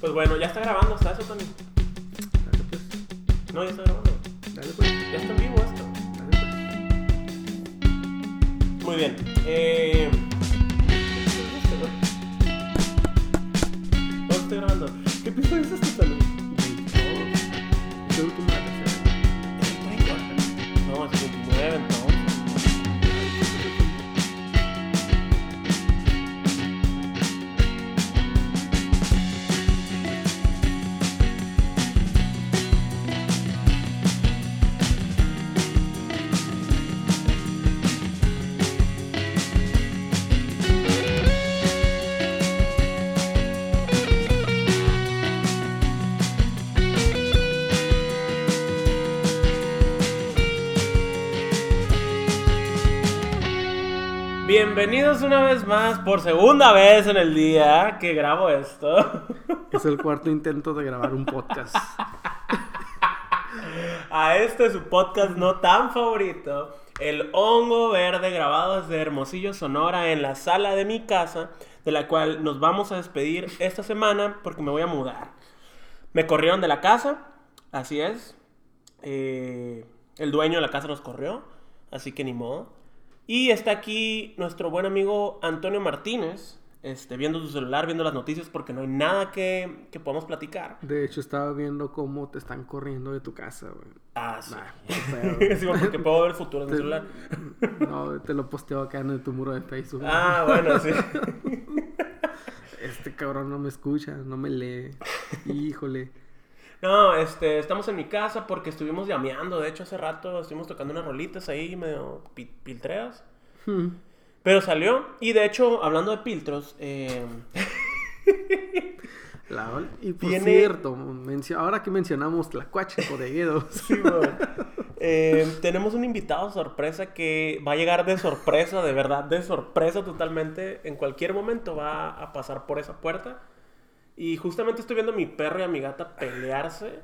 Pues bueno, ya está grabando, ¿está eso, Tony? Dale pues, No, ya está grabando. dale pues, Ya está en vivo esto. dale pues. Muy bien. Eh... No estoy grabando. ¿Qué episodio es este, Tony? No, es 29 entonces. Bienvenidos una vez más, por segunda vez en el día que grabo esto, Es el cuarto intento de grabar un podcast. a este su podcast no tan favorito, El Hongo Verde, grabado desde Hermosillo, Sonora, en la sala de mi casa, de la cual nos vamos a despedir esta semana porque me voy a mudar. Me corrieron de la casa, así es. Eh, el dueño de la casa nos corrió, así que ni modo. Y está aquí nuestro buen amigo Antonio Martínez, este, viendo su celular, viendo las noticias, porque no hay nada que, que podamos platicar. De hecho, estaba viendo cómo te están corriendo de tu casa, güey. Ah, sí. Nah, porque puedo ver el futuro en mi Te- celular. No, te lo posteo acá en tu muro de Facebook. Ah, bueno, sí. Este cabrón no me escucha, no me lee. Híjole. No, este, estamos en mi casa porque estuvimos llameando. De hecho, hace rato estuvimos tocando unas rolitas ahí medio pi- piltreas. Hmm. Pero salió. Y de hecho, hablando de piltros, eh, La y por Tiene- cierto, ahora que mencionamos Tlacuache Bodegueros, sí, eh, tenemos un invitado sorpresa que va a llegar de sorpresa, de verdad, de sorpresa totalmente. En cualquier momento va a pasar por esa puerta. Y justamente estoy viendo a mi perro y a mi gata pelearse.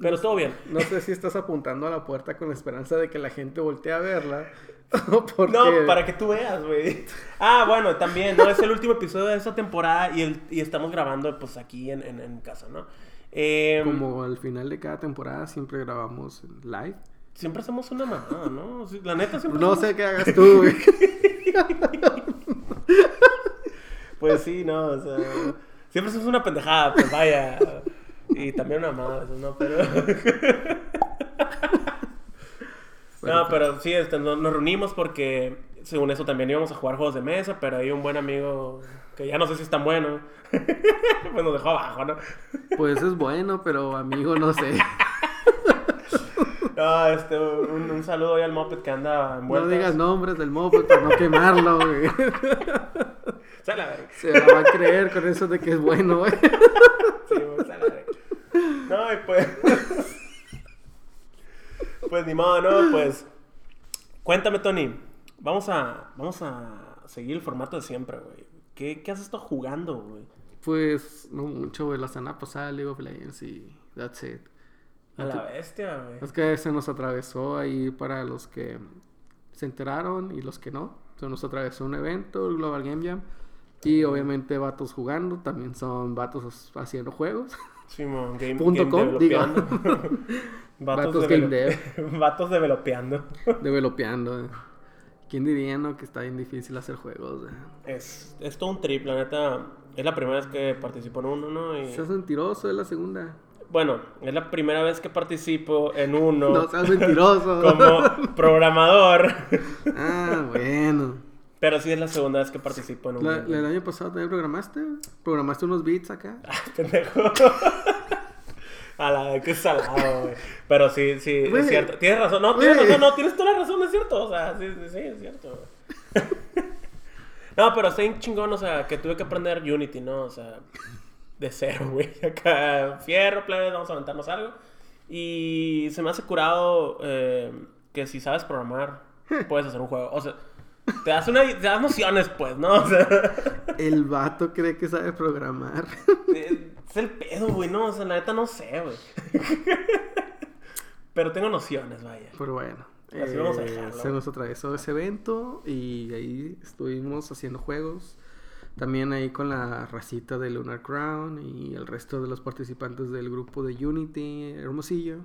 Pero todo bien. no sé si estás apuntando a la puerta con la esperanza de que la gente voltee a verla. porque... No, para que tú veas, güey. Ah, bueno, también, ¿no? Es el último episodio de esta temporada y, el, y estamos grabando, pues, aquí en, en, en casa, ¿no? Eh, Como al final de cada temporada siempre grabamos live. Siempre hacemos una mamada, ¿no? La neta siempre No hacemos- sé qué hagas tú, güey. Pues sí, no, o sea... Siempre hacemos una pendejada, pues, vaya. Y también una mamada, eso, ¿no? Pero... No, pero sí, este, no- nos reunimos porque según eso también íbamos a jugar juegos de mesa, pero hay un buen amigo que ya no sé si es tan bueno, pues nos dejó abajo, ¿no? Pues es bueno, pero amigo, no sé. No, este, un, un saludo ahí al Moped que anda No envuelto. digas nombres del moped para no quemarlo, güey. Se la va a creer con eso de que es bueno, güey. Sí, güey, sale a la verga. No, y pues... Pues ni modo, ¿no? Pues... Cuéntame, Tony. Vamos a, vamos a seguir el formato de siempre, güey. ¿Qué, ¿Qué has estado jugando, güey? Pues no mucho, güey. La semana pasada League of Legends y that's it. A la bestia, güey. Es que se nos atravesó ahí para los que se enteraron y los que no. Se nos atravesó un evento, el Global Game Jam. Y obviamente vatos jugando, también son vatos haciendo juegos. Simón, game, Punto game com, digo. developeando. Vatos game develop- Vatos developeando. Developeando. eh. ¿Quién diría, no? Que está bien difícil hacer juegos. eh? Es, es todo un trip, la neta. Es la primera vez que participo en uno, ¿no? Y, Seas mentiroso, es la segunda. bueno, es la primera vez que participo en uno No seas mentiroso. como programador. Ah, bueno. Pero sí es la segunda vez que participo en un La- la- el año pasado también programaste. Programaste unos beats acá. Ah, pendejo. A la vez que salado, güey. Pero sí, sí, es cierto. Tienes razón. No, tienes razón, no, tienes toda la razón, es cierto. O sea, sí, sí, sí, es cierto. No, pero está bien chingón, o sea, que tuve que aprender Unity, ¿no? O sea, de cero, güey. Acá, fierro, plebes, vamos a aventarnos algo. Y se me hace curado eh, que si sabes programar, puedes hacer un juego. O sea, te das, una, te das nociones, pues, ¿no? O sea, El vato cree que sabe programar. es el pedo, güey, ¿no? O sea, la neta no sé, güey. Pero tengo nociones, vaya. Pero bueno. Así vamos a eh, dejarlo. se nos atravesó ese evento y ahí estuvimos haciendo juegos. También ahí con la racita de Lunar Crown y el resto de los participantes del grupo de Unity, Hermosillo.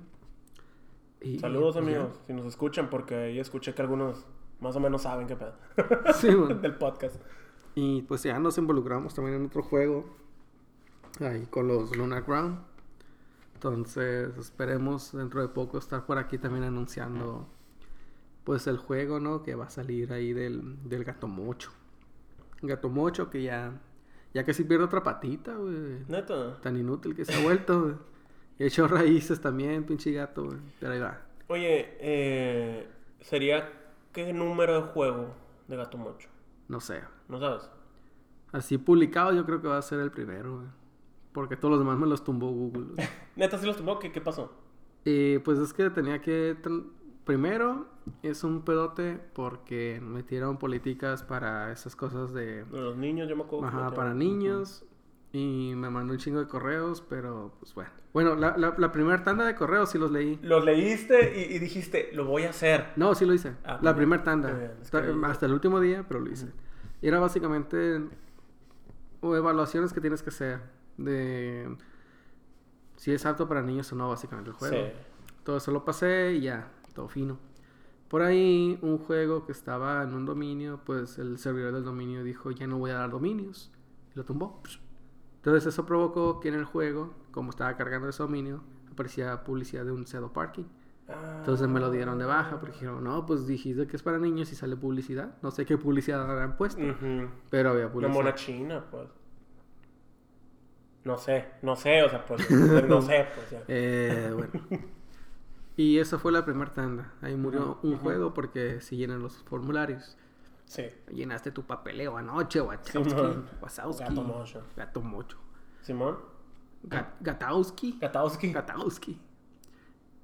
Y, Saludos ya. amigos, si nos escuchan, porque ahí escuché que algunos más o menos saben qué pedo. Sí, man. Del podcast. Y pues ya nos involucramos también en otro juego. Ahí con los Lunar Crown. Entonces esperemos dentro de poco estar por aquí también anunciando pues el juego, ¿no? Que va a salir ahí del, del gato mocho. Gato mocho que ya, ya casi pierde otra patita, güey. Neta. Tan inútil que se ha vuelto, güey. Y hecho raíces también, pinche gato, güey. Pero ahí va. Oye, eh, ¿sería qué número de juego de Gato Mocho? No sé. ¿No sabes? Así publicado yo creo que va a ser el primero, güey. Porque todos los demás me los tumbó Google. güey. Neta, sí los tomó. ¿Qué, qué pasó? Y pues es que tenía que... Primero, es un pedote porque metieron políticas para esas cosas de... Los niños, yo me acuerdo. que Ajá, para niños. Y me mandó un chingo de correos, pero pues bueno. Bueno, la, la, la primera tanda de correos sí los leí. Los leíste y, y dijiste, lo voy a hacer. No, sí lo hice. Ah, la primera tanda. bien, Hasta, hasta el último día, pero lo hice. Y era básicamente o evaluaciones que tienes que hacer de si es apto para niños o no, básicamente el juego. Sí. Todo eso lo pasé y ya, todo fino. Por ahí, un juego que estaba en un dominio, pues el servidor del dominio dijo, ya no voy a dar dominios. Y lo tumbó. Entonces eso provocó que en el juego, como estaba cargando ese dominio, aparecía publicidad de un pseudo parking. Entonces me lo dieron de baja porque dijeron, no, pues dijiste que es para niños y sale publicidad. No sé qué publicidad habrán puesto, pero había Una publicidad. mona china, pues. No sé, no sé, o sea, pues. no sé, pues ya. Eh, bueno. Y esa fue la primera tanda. Ahí murió un juego porque si llenan los formularios. Sí. Llenaste tu papeleo anoche, Wachowski. Simón. Wazowski. Gato mocho. Gato mocho. Simón. Ga- Gatowski. Katowski. Gatowski.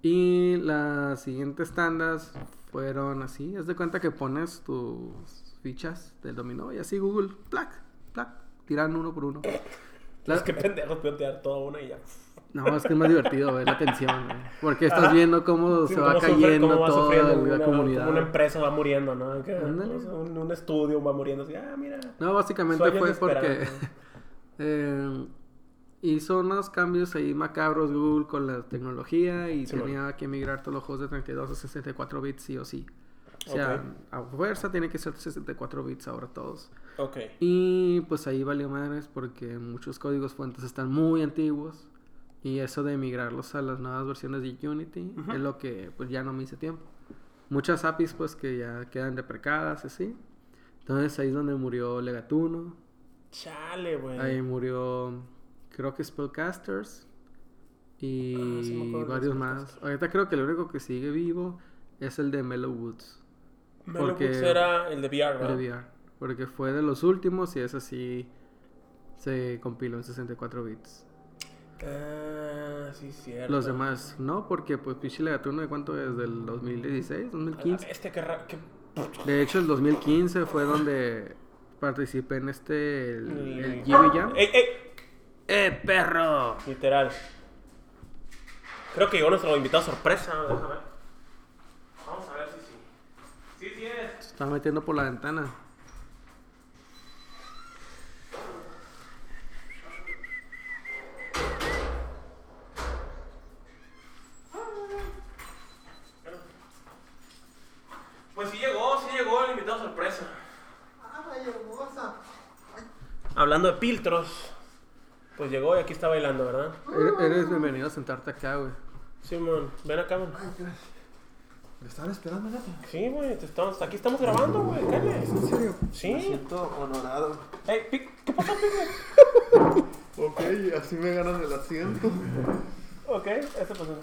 Y las siguientes tandas fueron así. Haz de cuenta que pones tus fichas del dominó y así Google, plac, plac, tiran uno por uno. La- Es que pendejos plantear toda una y ya. No, es que es más divertido ver la atención, güey. Porque estás Ajá. viendo cómo Sí, se va sufre- cayendo va toda la una, comunidad. como una empresa va muriendo, ¿no? Que, un, un estudio va muriendo así, ah, mira. No, básicamente fue porque eh, hizo unos cambios ahí macabros Google con la tecnología y Sí, tenía que migrar todos los juegos de 32 a 64 bits sí o sí. O sea, a fuerza tiene que ser 64 bits ahora todos. Ok. Y pues ahí valió madres porque muchos códigos fuentes están muy antiguos. Y eso de migrarlos a las nuevas versiones de Unity es lo que pues ya no me hice tiempo. Muchas APIs pues que ya quedan deprecadas así. Entonces ahí es donde murió Legatuno. Chale, güey. Ahí murió creo que Spellcasters. Y Ah, sí varios más. Ahorita creo que el único que sigue vivo es el de Mellow Woods. Mellow porque- Books era el de VR, El ¿verdad? de VR. Porque fue de los últimos y ese sí se compiló en 64 bits. Ah, sí, cierto. Los demás no, porque pues pinche Legatuno de cuánto es, del 2016, 2015. Este que, que De hecho el 2015 fue donde participé en este, el, El- Jam. ¡Ey, ey! ¡Eh, perro! Literal. Creo que llegó nuestro invitado sorpresa. Déjame ver. Vamos a ver si sí. Sí, sí es. Se estaba metiendo por la ventana. Pues sí llegó, sí llegó el invitado sorpresa. Hablando de filtros, pues llegó y aquí está bailando, ¿verdad? Eres- bienvenido a sentarte acá, güey. Simón, ven acá, man. ¿Me estaban esperando, neta? Sí, güey, estamos, aquí estamos grabando, güey. ¿En serio? Sí. Me siento honorado. Ey, Pic, ¿qué pasó, Pic? Ok, así me ganan el asiento. Ok, eso pasó.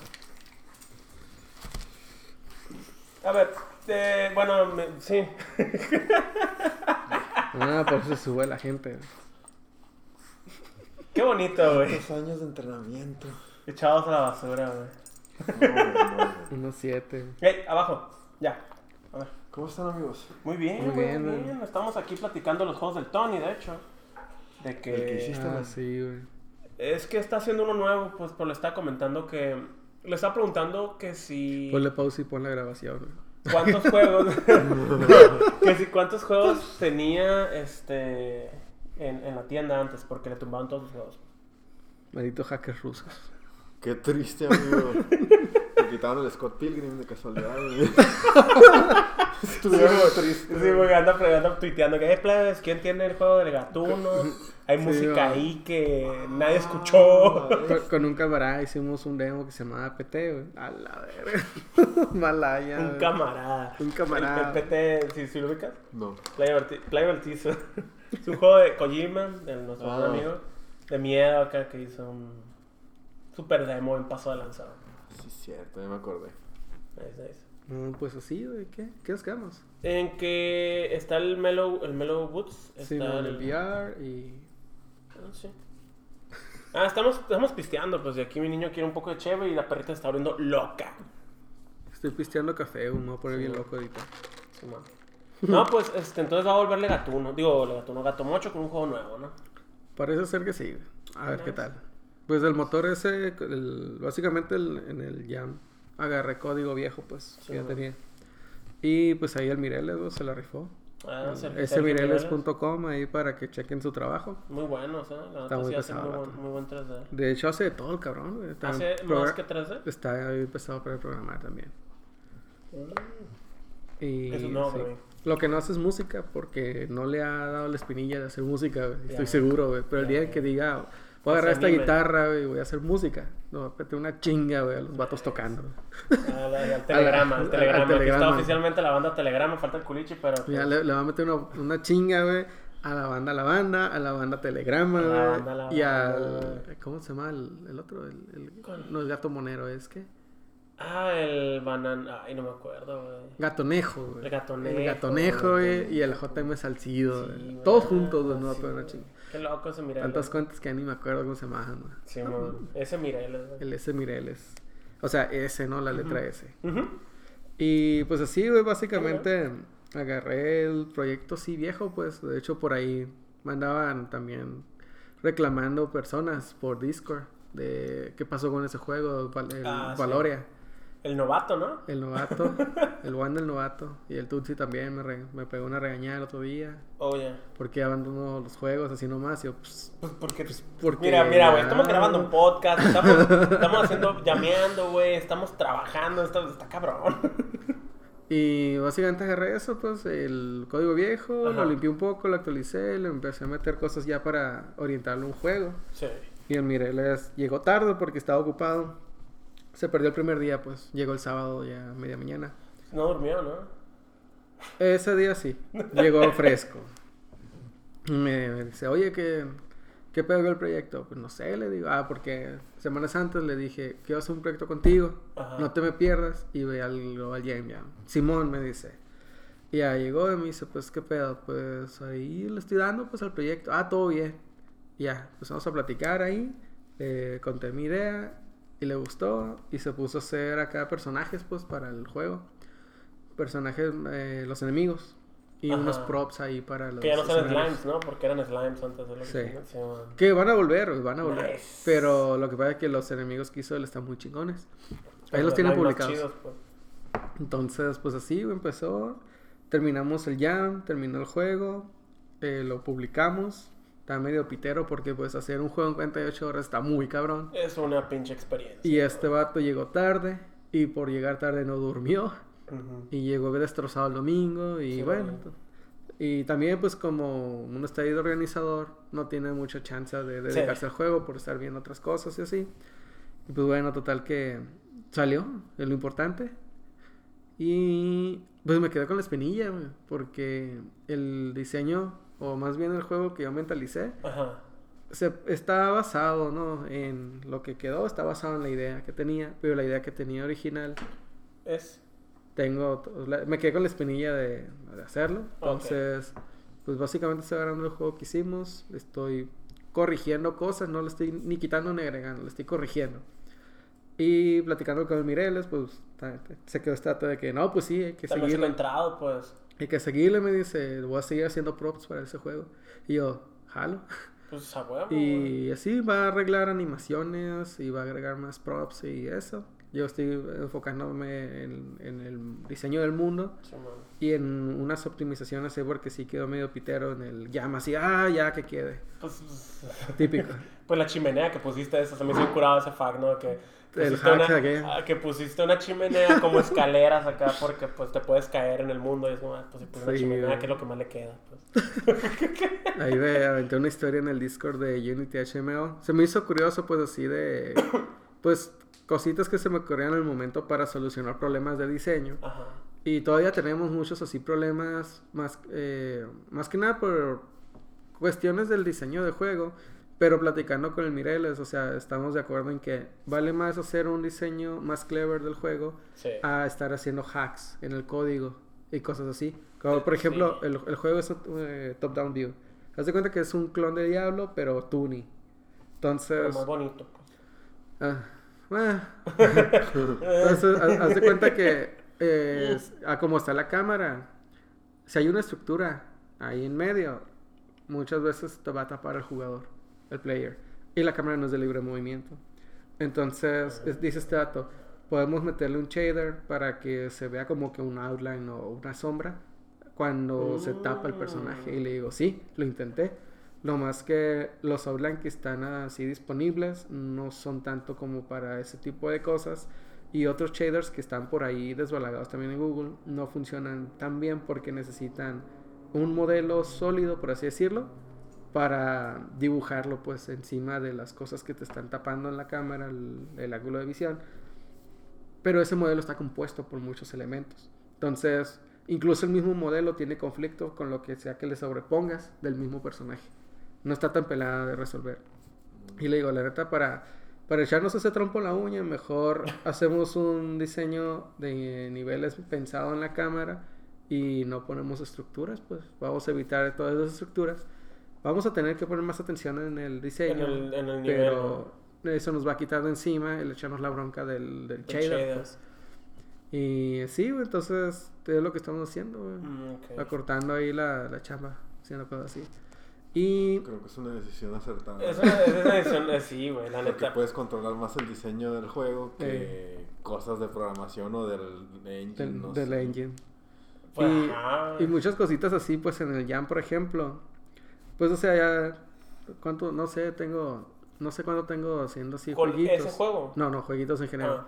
A ver, eh, bueno, me- sí. Ah, por eso se sube la gente. Qué bonito, güey. Dos años de entrenamiento. Echados a la basura, güey. No, no, no. Unos siete. Ey, abajo, ya. A ver. ¿Cómo están, amigos? Muy bien, Muy muy bien. Estamos aquí platicando los juegos del Tony, de hecho. De que... El que hiciste. Ah, sí, güey. Es que está haciendo uno nuevo, pues, pues le está comentando que... Le está preguntando que si... Ponle pausa y pon la grabación, güey. ¿Cuántos juegos? que si cuántos juegos tenía este en, en la tienda antes porque le tumbaban todos los juegos. Malditos hackers rusos. Qué triste, amigo. Te quitaron el Scott Pilgrim de casualidad, güey. Estuvieron triste. Sí, porque anda, anda tuiteando que, eh, plebes, ¿quién tiene el juego del gatuno? Hay Sí, música va. ahí que nadie escuchó. Con, con un camarada hicimos un demo que se llamaba PT, güey. A la verga. Malaya. Un güey. camarada. Un camarada. El, el PT, ¿sí, sí lo ubicas? No. Playable Teaser. Es un juego de Kojima, de nuestro Ah. amigo. De miedo acá que hizo un super demo en paso de lanzado. Sí, cierto, ya me acordé. Nice, nice. No, pues así, güey. ¿Qué? ¿Qué nos quedamos? En que está el Mellow, el Mellow Woods. Está Sí, el el- VR y. Ah, sí. Ah, estamos, estamos pisteando, pues y aquí mi niño quiere un poco de cheve y la perrita se está abriendo loca. Estoy pisteando café. Me voy a poner Sí, bien loco ahorita. Sí, man. No, pues este, entonces va a volverle gatuno. Digo, le gatuno, gato mocho con un juego nuevo, ¿no? Parece ser que sí. A ver qué tal. Pues el motor ese, el- básicamente el- en el Jam, agarré código viejo, pues, Sí, que ya tenía. Y pues ahí el Mireles, se la rifó. Ah, Sergio- Ese Sergio Mireles. mireles.com ahí para que chequen su trabajo. Muy bueno, o sea, la Está muy sí hace pesado, muy buen, muy buen 3D. De hecho, hace de todo el cabrón, ¿Hace más que 3D? Está ahí empezado para programar también. Y, Eso no, sí. Lo que no hace es música porque no le ha dado la espinilla de hacer música, güey. Estoy seguro, güey. Pero el día que diga, voy a agarrar esta guitarra, güey, y voy a hacer música. No, meter una chinga, güey, a los vatos tocando. Ah, al telegrama, al- telegrama. Aquí está oficialmente la banda Telegrama, falta el culichi, pero. Pues, le, va a meter una, una chinga, güey, a la banda La Banda, a la banda Telegrama, A la güey. Y al. ¿Cómo se llama el, otro? El, no, el gato monero, es que. Ah, el banana. Ay, no me acuerdo, güey. Gatonejo, güey. El gatonejo, El gatonejo, güey. Y el JM Salcido, Sí, güey. güey. Todos juntos, güey, Ah, no va a sí, güey. chinga. Qué loco ese Mireles. Tantas cuentas que ni me acuerdo cómo se llaman, güey. Sí, mon. Ese Mireles, güey. El S Mireles. O sea, S, ¿no? La letra S. Y pues así, güey, básicamente agarré el proyecto sí viejo, pues. De hecho, por ahí mandaban también reclamando personas por Discord de qué pasó con ese juego, el Ah, sí. El novato, ¿no? El novato, el Juan del novato. Y el Tutsi también me, re- me pegó una regañada el otro día. Oye. Porque abandonó los juegos así nomás. Y yo, pues, Pues porque. porque Mira, mira, güey, estamos grabando un podcast, estamos, estamos haciendo, llameando, güey, estamos trabajando, está, está cabrón. Y básicamente agarré eso, pues, el código viejo, Ajá. lo limpié un poco, lo actualicé, le empecé a meter cosas ya para orientarlo a un juego. Sí. Y el Mireles llegó tarde porque estaba ocupado. Se perdió el primer día, pues, llegó el sábado ya a media mañana. No durmió, ¿no? Ese día sí, llegó fresco. Me, me dice, oye, ¿qué, ¿qué pedo el proyecto? Pues no sé, le digo, ah, porque semanas antes le dije, quiero hacer un proyecto contigo, Ajá. no te me pierdas y ve al Global Game Jam. Simón me dice. Y ya llegó y me dice, pues, ¿qué pedo? Pues ahí le estoy dando, pues, al proyecto. Ah, todo bien. Y ya, pues vamos a platicar ahí. Le conté mi idea y le gustó. Y se puso a hacer acá personajes, pues, para el juego. Personajes, eh, los enemigos. Y Ajá. unos props ahí para los Que ya no son slimes, ¿no? Porque eran slimes antes de lo que Sí. Que van a volver, van a volver. Nice. Pero lo que pasa es que los enemigos que hizo él están muy chingones. Ahí los tienen publicados. chidos, pues. Entonces, pues así empezó. Terminamos el jam, terminó el juego. eh, lo publicamos. Está medio pitero porque pues hacer un juego en 48 horas está muy cabrón. Es una pinche experiencia. Y este vato llegó tarde. Y por llegar tarde no durmió. Ujú. Y llegó destrozado el domingo. Y Sí, bueno. to- Y también pues como uno está ahí de organizador. No tiene mucha chance de Sí. dedicarse al juego por estar viendo otras cosas y así. Y pues bueno, total que salió. Es lo importante. Y pues me quedé con la espinilla, porque el diseño, o más bien el juego que yo mentalicé, Ajá. se, está basado, ¿no? En lo que quedó, está basado en la idea que tenía, pero la idea que tenía original, Es. tengo, me quedé con la espinilla de, de hacerlo. Entonces, pues básicamente estoy agarrando el juego que hicimos, estoy corrigiendo cosas, no le estoy ni quitando ni agregando, le estoy corrigiendo. Y platicando con el Mireles, pues se quedó dato de que no, pues sí, hay que También se lo seguirle. he entrado, pues. Hay que seguirle, me dice, voy a seguir haciendo props para ese juego. Y yo, jalo. Pues a huevo. Y así va a arreglar animaciones y va a agregar más props y eso. Yo estoy enfocándome en, en el diseño del mundo Sí, y en unas optimizaciones porque sí quedó medio pitero en el llama así, ah, ya que quede. Pues, Típico. pues la chimenea que pusiste, eso se me hizo curado ese fact, ¿no? Que El pusiste, hack una, again. ah, que pusiste una chimenea como escaleras acá porque pues te puedes caer en el mundo y es como, ah, pues si puse una Sí, chimenea, güey. que es lo que más le queda? Pues. Ahí ve, aventé una historia en el Discord de Unity HMO. Se me hizo curioso, pues así de. Pues cositas que se me ocurrían en el momento para solucionar problemas de diseño. Ajá. Y todavía tenemos muchos así problemas, más, eh, más que nada por cuestiones del diseño de juego. Pero platicando con el Mireles, o sea, estamos de acuerdo en que vale más hacer un diseño más clever del juego Sí. a estar haciendo hacks en el código y cosas así. Como por ejemplo, Sí. el, el juego es eh, top-down view. Haz de cuenta que es un clon de Diablo, pero Tuni. Entonces, más bonito. pues. ah. Entonces, haz, de cuenta que eh, a como está la cámara, si hay una estructura ahí en medio, muchas veces te va a tapar el jugador, el player. Y la cámara no es de libre movimiento. Entonces, es- dice este dato, podemos meterle un shader para que se vea como que un outline o una sombra cuando se tapa el personaje. Y le digo, sí, lo intenté. Lo más que los outline que están así disponibles no son tanto como para ese tipo de cosas. Y otros shaders que están por ahí desbalagados también en Google no funcionan tan bien porque necesitan un modelo sólido, por así decirlo, para dibujarlo pues encima de las cosas que te están tapando en la cámara, el, el ángulo de visión. Pero ese modelo está compuesto por muchos elementos. Entonces, incluso el mismo modelo tiene conflicto con lo que sea que le sobrepongas del mismo personaje. No está tan pelada de resolver. Y le digo, la neta, para, para echarnos ese trompo en la uña, mejor hacemos un diseño de niveles pensado en la cámara y no ponemos estructuras, pues vamos a evitar todas esas estructuras. Vamos a tener que poner más atención en el diseño, En el- en el nivel, pero eso nos va a quitar de encima el echarnos la bronca del, del El shader, shader. pues. Y sí, entonces es lo que estamos haciendo, güey. Mm, acortando ahí la, la chamba, haciendo cosas así. Y Creo que es una decisión acertada. Es una, es una edición, eh, sí, güey, la Porque neta. puedes controlar más el diseño del juego que cosas de programación o del engine. del, no del sé. engine. Pues, y, ajá. y muchas cositas así, pues en el Jam, por ejemplo. Pues o sea, ya. ¿Cuánto? No sé, tengo. No sé cuánto tengo haciendo así ¿Con jueguitos. ese juego? No, no, jueguitos en general. Ah,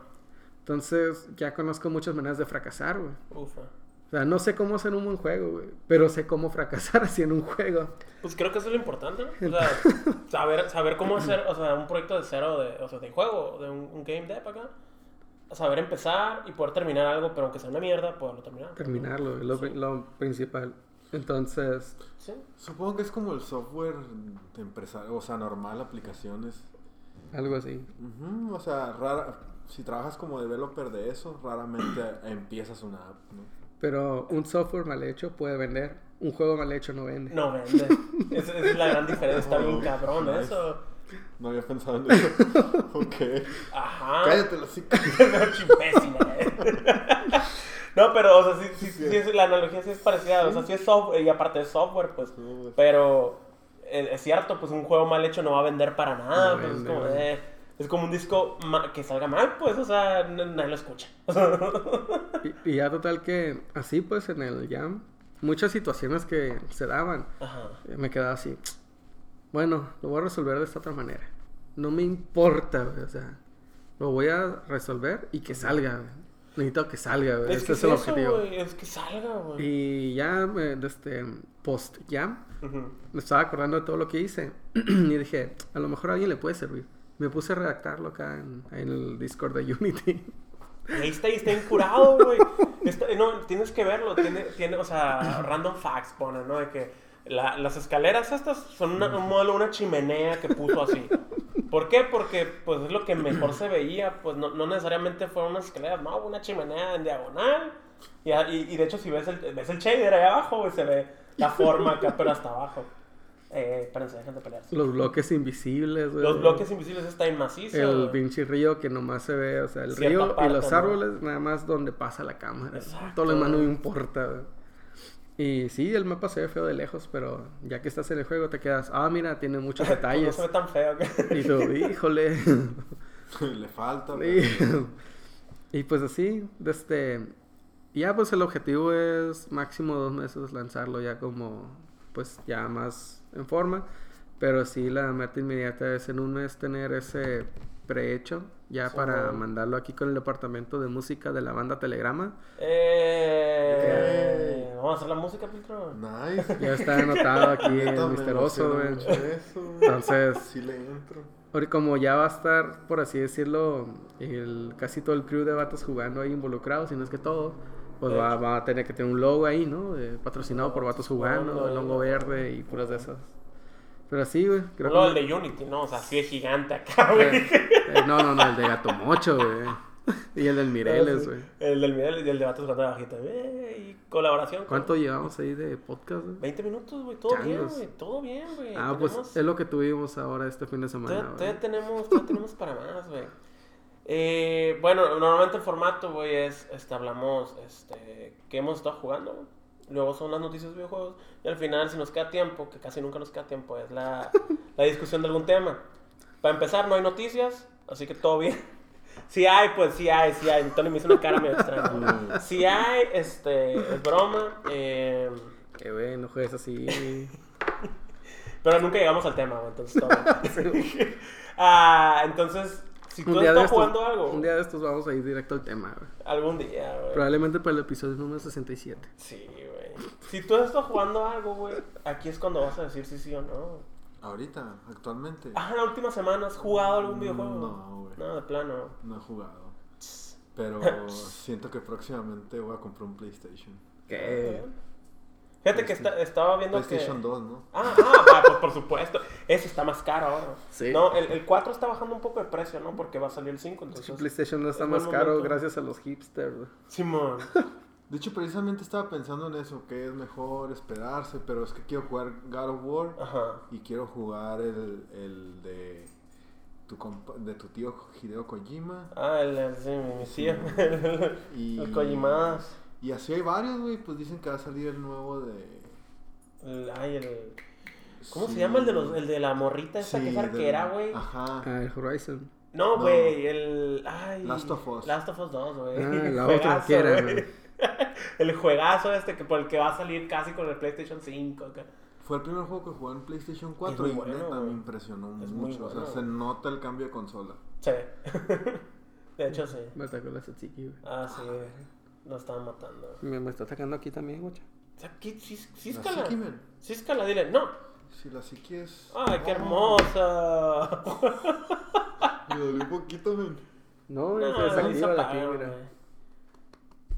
Entonces, ya conozco muchas maneras de fracasar, güey. ufa. O sea, no sé cómo hacer un buen juego, güey. Pero sé cómo fracasar haciendo un juego. Pues creo que eso es lo importante, ¿no? O sea, saber, saber cómo hacer, o sea, un proyecto de cero, de, o sea, de juego, de un, un game dev acá. Saber empezar y poder terminar algo, pero aunque sea una mierda, poderlo terminar. Terminarlo, es lo, Sí. lo principal. Entonces, Sí. Supongo que es como el software de empresario, o sea, normal, aplicaciones. algo así. O sea, rara, si trabajas como developer de eso, raramente empiezas una app, ¿no? Pero un software mal hecho puede vender. Un juego mal hecho no vende. No vende. Esa, es la gran diferencia. Está bien cabrón nice. eso. No había pensado en eso. ok. Ajá. Cállate, los imbécil, eh. No, pero, o sea, sí, sí, sí, es- la analogía sí es parecida. O sea, sí es software, y aparte de software, pues. Pero eh, es cierto, pues un juego mal hecho no va a vender para nada. No pues, vende, es, como, eh, es como un disco que salga mal, pues, o sea, nadie lo escucha. Y, y ya total que así pues en el jam, muchas situaciones que se daban, Ajá. me quedaba así. Bueno, lo voy a resolver de esta otra manera. No me importa, o sea, lo voy a resolver y que salga. Necesito que salga, güey. Es Ese que es es el eso, objetivo. güey, es que salga, güey. Y ya, este, post jam, Ujú. me estaba acordando de todo lo que hice. y dije, a lo mejor a alguien le puede servir. Me puse a redactarlo acá en, en el Discord de Unity. Ahí está, y está incurado, güey. Está- no, tienes que verlo. Tiene, tiene, o sea, random facts pone, ¿no? De que la- las escaleras estas son una- un modelo, una chimenea que puso así. ¿Por qué? Porque, pues, es lo que mejor se veía. Pues, no, no necesariamente fueron unas escaleras, no, una chimenea en diagonal. Y, y, y de hecho, si ves el, ves el shader ahí abajo, güey, se ve la forma acá, pero hasta abajo. Eh, de pelearse. Los bloques invisibles, güey. Los bloques invisibles están macizo. El pinche río que nomás se ve, o sea, el Cierta río y los ¿no? árboles, nada más donde pasa la cámara. Exacto. Todo lo demás no importa. güey. Y sí, el mapa se ve feo de lejos, pero ya que estás en el juego te quedas, ah, mira, tiene muchos No detalles. se ve tan feo. que- y tú, híjole. Le falta. Sí. Y pues así, este, ya pues el objetivo es máximo dos meses lanzarlo ya como, pues ya más en forma. Pero sí, la meta inmediata es en un mes tener ese prehecho ya para mandarlo aquí con el departamento de música de la banda Telegrama. Eh, Vamos a hacer la música, Piltro. Nice. Ya está anotado aquí me misterioso. Entonces, Sí le entro. ahora como ya va a estar, por así decirlo, el, casi todo el crew de vatos jugando ahí involucrados, si no es que todo, pues va, va a tener que tener un logo ahí, ¿no? De- patrocinado por vatos jugando, el hongo verde y puras de esas. Pero sí, güey. Creo No, el que... de Unity, ¿no? O sea, así de gigante acá, güey. Eh, no, no, no, el de Gato Mocho, güey. Y el del Mireles, sí. güey. El del Miguel y el de Vatos jugando bajita. Eh, y colaboración. con- ¿Cuánto llevamos ahí de podcast, güey? 20 minutos, güey. Todo bien, güey. Todo bien, güey. Ah, pues es lo que tuvimos ahora este fin de semana, Todavía, güey. todavía tenemos, todavía tenemos para más, güey. Eh, bueno, normalmente el formato, güey, es, este, hablamos, este, que hemos estado jugando. Luego son las noticias de videojuegos. Y al final, si nos queda tiempo, que casi nunca nos queda tiempo, es la, la discusión de algún tema. Para empezar, no hay noticias, así que todo bien. Si hay, pues sí hay, sí hay. Tony me hizo una cara medio extraña. Si hay, este, es broma. eh, Que güey, no juegues así. pero nunca llegamos al tema, entonces todo bien. Ah, entonces, si tú Un de estás estos, jugando algo, un día de estos vamos a ir directo al tema, güey. algún día, güey. Probablemente para el episodio número 67. Sí, güey. Si tú estás jugando algo, güey, aquí es cuando vas a decir sí, sí o no. Ahorita, actualmente. Ah, en la última semana has jugado algún videojuego. No, güey. No, de plano. No he jugado. Pero siento que próximamente voy a comprar un PlayStation. ¿Qué? Fíjate que esta- estaba viendo PlayStation que... 2, ¿no? Ah, ah, pues por supuesto. Eso está más caro ahora. Sí. No, el, el 4 está bajando un poco de precio, ¿no? Porque va a salir el 5, Sí, entonces... PlayStation no está es más caro momento. gracias a los hipsters. Simón. De hecho, precisamente estaba pensando en eso, que es mejor esperarse, pero es que quiero jugar God of War Ajá. y quiero jugar el, el de, tu compa- de tu tío Hideo Kojima. Ah, el, el- sí, mi, mi tío. Y, El Kojimadas. Y así hay varios, güey, pues dicen que va a salir el nuevo de... El- ay, el... ¿Cómo se llama el de, los, el de la morrita esa que es arquera, güey? Ajá. Ah, el Horizon. No, No. güey, el... Ay, Last of Us. Last of Us 2, güey. Ah, la otra Juegazo, que era, güey. El juegazo este que por el que va a salir casi con el PlayStation 5. acá. Fue el primer juego que jugué en PlayStation 4 muy y bueno, neta me impresionó Es mucho. O sea, se nota el cambio de consola. Sí. De hecho, sí. Me atacó la Satsiki, güey. Ah, sí, güey. Lo estaban matando. Me, me está atacando aquí también, güey. O sea, ¿qué? Sí, sí, La escala. Sí, escala, dile. No. Si la Siki es... Ay, qué hermosa. Me dolió un poquito, man. No, No, se sí se desactiva de aquí, mira.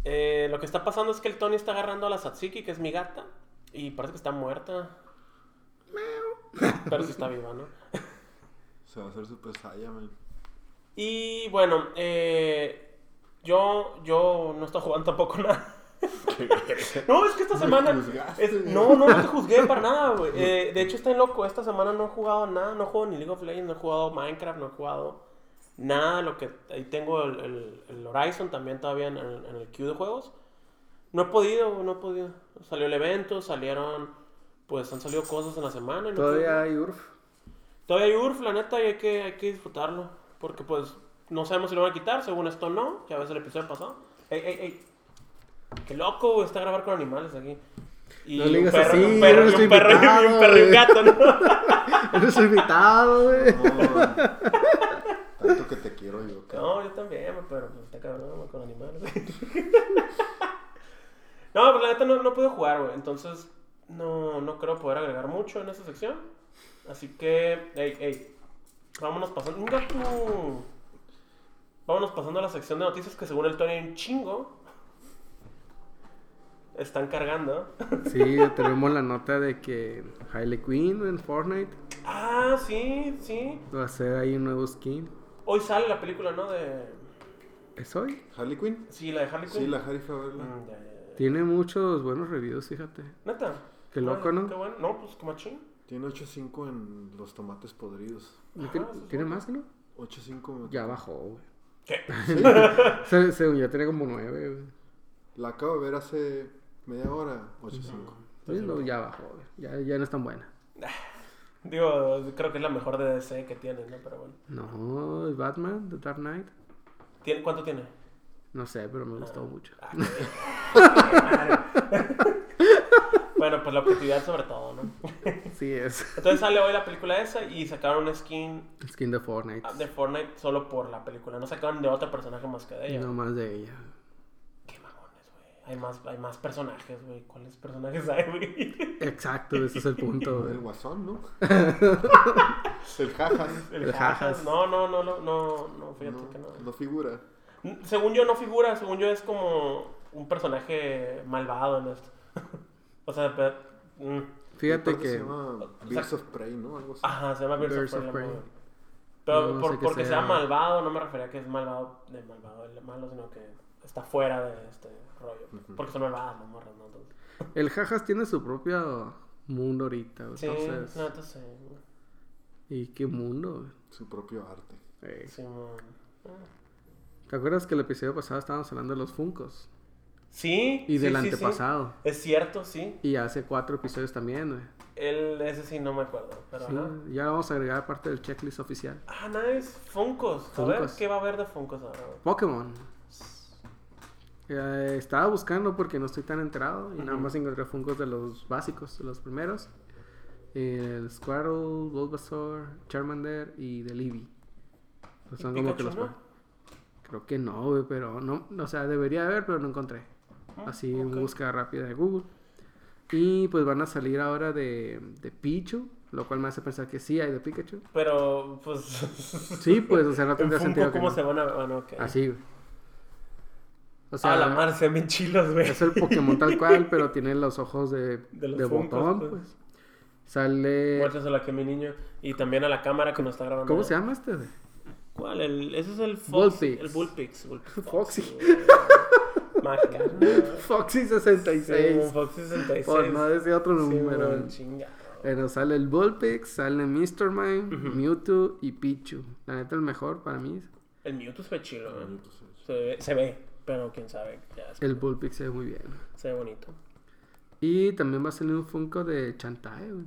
Eh, lo que está pasando es que el Tony está agarrando a la Satsiki, que es mi gata, y parece que está muerta. Pero sí está viva, ¿no? Se va a hacer Super Saiyan, Y bueno, eh, yo, yo no estoy jugando tampoco nada. no, es que esta semana. es- no, no, no te juzgué para nada, güey. Eh, de hecho, estoy loco. Esta semana no he jugado nada. No he jugado ni League of Legends, no he jugado Minecraft, no he jugado nada. Lo que ahí tengo el, el- el Horizon también todavía en, el- en el queue de juegos. No he podido, no he podido. Salió el evento, salieron. Pues han salido cosas en la semana. y no Todavía puedo- hay URF. Todavía hay URF, la neta, y hay que, hay que disfrutarlo. Porque, pues, no sabemos si lo van a quitar. Según esto, no. Ya ves el episodio pasado. ¡Ey, ey, ey! ¡Qué loco, güey! Está a grabar con animales aquí. Y No le un digas perro, así, un perro, y un perro, y un perro y un gato, ¿no? Eres invitado, güey. No, tanto que te quiero yo. cabrón. No, yo también, pero pues, está cabrón con animales. no, pues la neta no, no puedo jugar, güey. Entonces, no, no creo poder agregar mucho en esa sección. Así que, ey, ey. Vámonos pasando. ¡Un gato! Vámonos pasando a la sección de noticias que según el Tony hay un chingo. Están cargando. Sí, tenemos la nota de que Harley Quinn en Fortnite Ah, sí, sí. va a hacer ahí un nuevo skin. Hoy sale la película, ¿no? De. ¿Es hoy? ¿Harley Quinn? Sí, la de Harley Quinn. Sí, la a verla. Mm, ya, ya, ya. Tiene muchos buenos reviews, fíjate. Neta. Qué loco, Ay, ¿no? Qué bueno. No, pues qué machín. Tiene 8.5 en los tomates podridos. ¿No Ajá, ¿Tiene, ¿tiene bueno. más, no? 8.5 me- Ya bajó, güey. ¿Qué? Se- Según yo tenía como nueve, güey. La acabo de ver hace media hora. 8.5. Sí, no, ya bajó. Ya, ya no es tan buena. Digo, creo que es la mejor de DC que tiene, ¿no? Pero bueno. No, es Batman, The Dark Knight. ¿Tiene, ¿Cuánto tiene? No sé, pero me gustó mucho. Ah, bueno, pues la objetividad sobre todo, ¿no? Sí es. Entonces sale hoy la película esa y sacaron un skin Skin de Fortnite. de Fortnite solo por la película. No sacaron de otro personaje más que de ella. No más de ella. Qué mamones, güey. Hay más, hay más personajes, güey. ¿Cuáles personajes hay, güey? Exacto, ese es el punto. El guasón, ¿no? el jajas. El El Jajas. Jajas. No, no, no, no, no, no, fíjate No, que no. no figura. Según yo no figura, según yo es como un personaje malvado en esto. O sea, pero, mm, Fíjate que. Se llama Birds of Prey, ¿no? Algo así. ajá, se llama Birds, Birds of of Prey. Pero No por- sé porque sea... sea- malvado, no me refería a que es malvado de malvado, el malo, sino que está fuera de este rollo. Porque son malvadas las morras, ¿no? Entonces, El Jajas tiene su propio mundo ahorita. sí, Entonces. no, entonces, ¿Y qué mundo? Su propio arte. Sí. Ah. ¿Te acuerdas que el episodio pasado estábamos hablando de los Funcos? Sí. Y sí, del sí, sí. antepasado. Es cierto, sí. Y hace cuatro episodios también, güey. El, ese sí no me acuerdo, pero Sí, ya vamos a agregar parte del checklist oficial. Ah, nice. Funkos. A ver, Funkos. ¿qué va a haber de Funkos ahora? Pokémon. Eh, estaba buscando porque no estoy tan enterado y nada más encontré Funkos de los básicos, de los primeros. El Squirtle, Bulbasaur, Charmander y del Eevee. Pues ¿Y son como que los... no? Creo que no, güey, pero no, o sea, debería haber, pero no encontré. Ah, Así, ok. en búsqueda rápida de Google. Y pues van a salir ahora de, de Pichu, lo cual me hace pensar que sí hay de Pikachu. Pero, pues. Sí, pues, o sea, no en tendría sentido que ¿cómo no. se van a.? Bueno, ok. Así, güey. O ah, la madre, se ven chilos, güey. Es el Pokémon tal cual, pero tiene los ojos de, De los de Funkos, botón, pues. pues. Sale... Muéstraselo aquí a mi niño. Y también a la cámara que nos está grabando. ¿Cómo se llama este? güey? ¿Cuál? El, ese es el Fox. Bullpix. El Bullpix. Bullpix. Foxy. Macana. Foxy Sí, 66. un Fox 66. Por no decir otro Sí, número. chingado. Bueno, sale el Bullpix, sale Mr. Mime. Mewtwo y Pichu. La neta, el mejor para mí. El Mewtwo se ve chido, ¿eh? Entonces, Se ve, se ve, pero quién sabe. Ya, El Bullpix se ve muy bien. se ve bonito. Y también va a salir un Funko de Chantae, güey.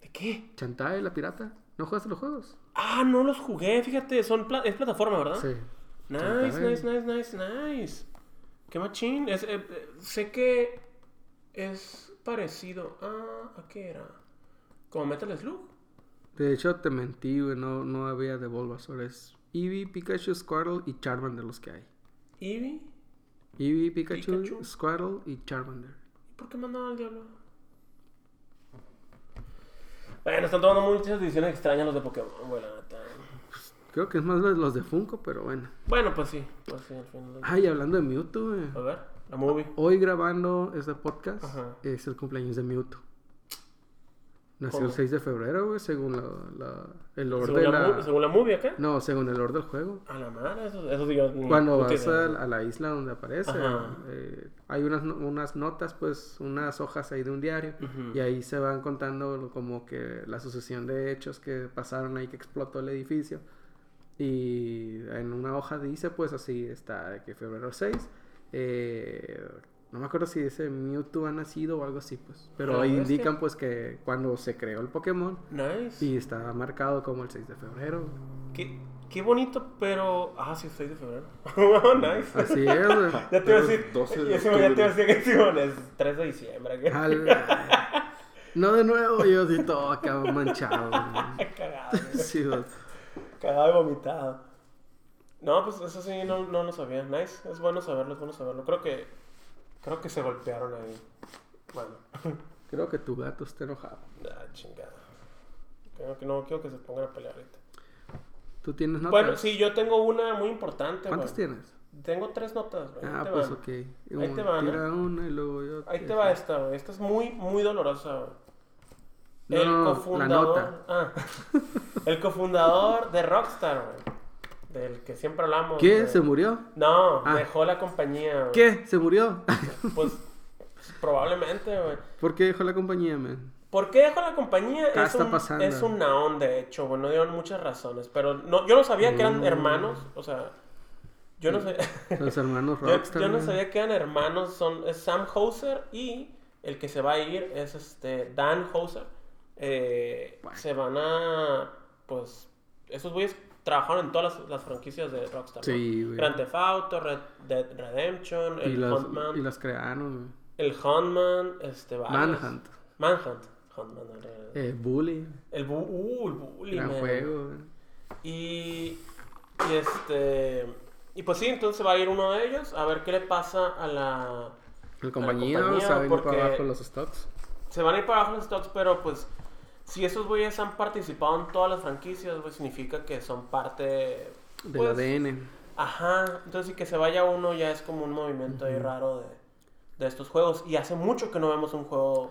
¿De qué? Chantae, la pirata. ¿No juegas los juegos? Ah, no los jugué, fíjate. Son pla- es plataforma, ¿verdad? Sí. Nice, Chantae. nice, nice, nice, nice. Qué machín. Es, eh, eh, sé que es parecido a... ¿A qué era? Como Metal Slug. De hecho, te mentí, güey. No, no había de Bulbasaur. Es Eevee, Pikachu, Squirtle y Charmander los que hay. Eevee. Eevee, Pikachu, Pikachu. Squirtle y Charmander. ¿Y por qué mandaron al diablo? Bueno, están tomando muchas decisiones extrañas los de Pokémon, güey, la neta. Creo que es más los los de Funko, pero bueno. Bueno, pues sí. Pues sí, al final. Ay, hablando de Mewtwo, güey. A ver, la movie. Hoy grabando este podcast Ajá. es el cumpleaños de Mewtwo. Nació ¿Cómo? el 6 de febrero, güey, según la, la- el orden Según de la, según la movie acá. No, según el orden del juego. A la madre, eso, eso sí yo ni Cuando vas a, a la isla donde aparece, eh, hay unas, unas notas, pues, unas hojas ahí de un diario. Y ahí se van contando como que la sucesión de hechos que pasaron ahí que explotó el edificio. Y en una hoja dice, pues así está, de que febrero 6. eh, no me acuerdo si dice Mewtwo ha nacido o algo así, pues. Pero Ah, ahí que- indican, pues, que cuando se creó el Pokémon. Nice. Y está marcado como el 6 de febrero. Qué, qué bonito, pero. Ah, sí, 6 de febrero. nice. Así es, güey. Ya te iba a decir. 12 de me- ya te iba a decir que es 3 de diciembre. ¿qué? Al- No de nuevo, yo así todo acá manchado. Cagado. Sí, güey. Cagado y vomitado. No, pues eso sí, no, no lo sabía. Nice. Es bueno saberlo, es bueno saberlo. Creo que. Creo que se golpearon ahí. Bueno. Creo que tu gato está enojado. Ah, chingada. Creo que no quiero que se pongan a pelear ahorita. ¿Tú tienes notas? Bueno, sí, yo tengo una muy importante. ¿Cuántas güey. tienes? Tengo tres notas, güey. Ahí Ah, te pues van. ok. Ahí Un- te van, Tira ¿eh? una y luego yo. Ahí te va esta, güey. Esta es muy, muy dolorosa, güey. No, el no, no, la cofundador. nota. Ah, el cofundador de Rockstar, güey. Del que siempre hablamos. ¿Qué? güey. ¿Se murió? No, Ah. dejó la compañía, güey. ¿Qué? ¿Se murió? Pues probablemente, güey. ¿Por qué dejó la compañía, man? ¿Por qué dejó la compañía? ¿Qué es está un, pasando? Es un naón, de hecho, güey. No dieron muchas razones. Pero no, yo no sabía que eran hermanos. O sea, yo no sé. Los hermanos Rockstar. yo no sabía que eran hermanos, son es Sam Hauser y el que se va a ir es este Dan Hauser. Eh, Bueno. Se van a, pues, esos güeyes trabajaron en todas las, las franquicias de Rockstar. ¿no? Sí, güey. Grand Theft Auto, Red Dead Redemption, Y el las, Huntman, y las crearon, güey. el Huntman, este, varios. Manhunt. Manhunt. Huntman, era- Eh, Bully. el, bu uh, el Bully, Gran man. juego, güey. Y, y este. Y pues sí, entonces va a ir uno de ellos a ver qué le pasa a la. La compañía, compañía, o sea, viene porque- para abajo los stocks. Se van a ir para abajo los stocks, pero pues. Si esos güeyes han participado en todas las franquicias, pues significa que son parte. Del pues, ADN. Ajá, entonces y que se vaya uno ya es como un movimiento ahí raro de, de estos juegos. Y hace mucho que no vemos un juego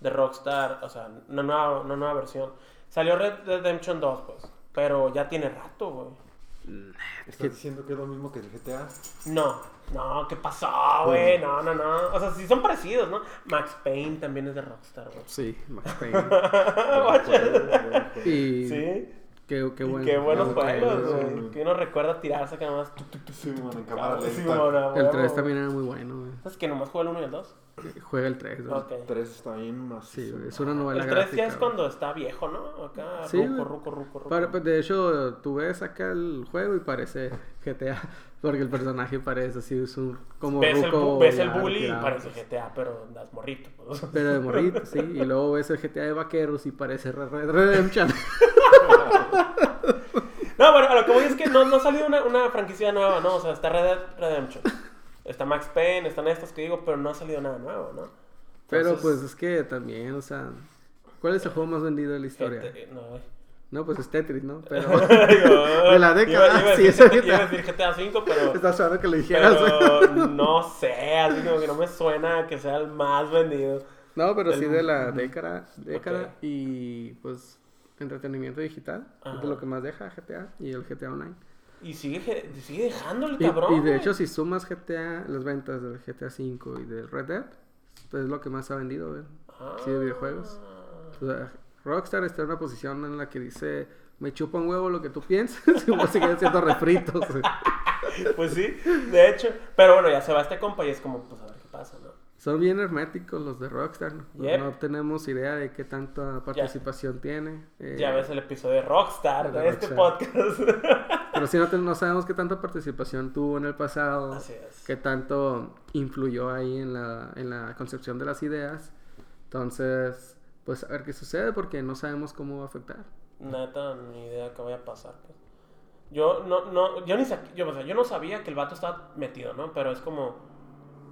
de Rockstar, o sea, una nueva, una nueva versión. Salió Red Dead Redemption 2, pues, pero ya tiene rato, güey. ¿Estás diciendo que es lo mismo que el GTA? No, no, ¿qué pasó, güey? No, no, no. O sea, sí son parecidos, ¿no? Max Payne también es de Rockstar, güey. Sí, Max Payne. y Sí. Qué, qué, bueno, qué buenos bueno, juegos, güey. Que uno recuerda tirarse que nomás... Sí, man, en cámara lenta. El huevo, 3 güey. también era muy bueno, güey. ¿Sabes que nomás juega el 1 y el 2? Juega el 3, güey. Ok. 3 está bien macizo. Sí, güey, es una novela El 3 gráfica. ya es cuando está viejo, ¿no? Acá, Sí, ruco, ruco, ruco, ruco. Para- pues, de hecho, tú ves acá el juego y parece GTA. Porque el personaje parece así, es un como ves el, ruco bu- ves el bully y parece. GTA, pero andas morrito. pues. Pero de morrito, sí. Y luego ves el GTA de vaqueros y parece Red Red Redemption. No, bueno, a lo que voy es que no, no ha salido una, una franquicia nueva, ¿no? O sea, está Red Dead Redemption. Está Max Payne, están estos que digo, pero no ha salido nada nuevo, ¿no? Pero pues es que también, o sea, ¿cuál es el juego más vendido de la historia? este, no, pues es Tetris, ¿no? Pero de la década, Iba, iba a sí, es iba a GTA. decir GTA V, pero... está suave que lo dijeras. Pero no sé, así como que no me suena que sea el más vendido. No, pero sí de la década, década y pues entretenimiento digital, Ajá. es de lo que más deja GTA y el GTA Online. Y sigue, sigue dejándole, cabrón. y de hecho si sumas GTA, las ventas del GTA 5 y del Red Dead, pues es lo que más ha vendido, güey. sí, de videojuegos. O sea, Rockstar está en una posición en la que dice, me chupa un huevo lo que tú piensas y voy a seguir haciendo refritos. güey". Pues sí, de hecho. Pero bueno, ya se va este compa y es como, pues a ver qué pasa, ¿no? Son bien herméticos los de Rockstar. No, Yep. no tenemos idea de qué tanta participación tiene. eh, Ya ves el episodio de Rockstar de de este Rockstar. podcast. Pero sí no, te- no sabemos qué tanta participación tuvo en el pasado. Así es. Qué tanto influyó ahí en la, en la concepción de las ideas. Entonces, pues a ver qué sucede porque no sabemos cómo va a afectar. Neta, ni idea que vaya a pasar. Pues. Yo no, no, yo ni yo, o sea, yo no sabía que el vato estaba metido, ¿no? Pero es como,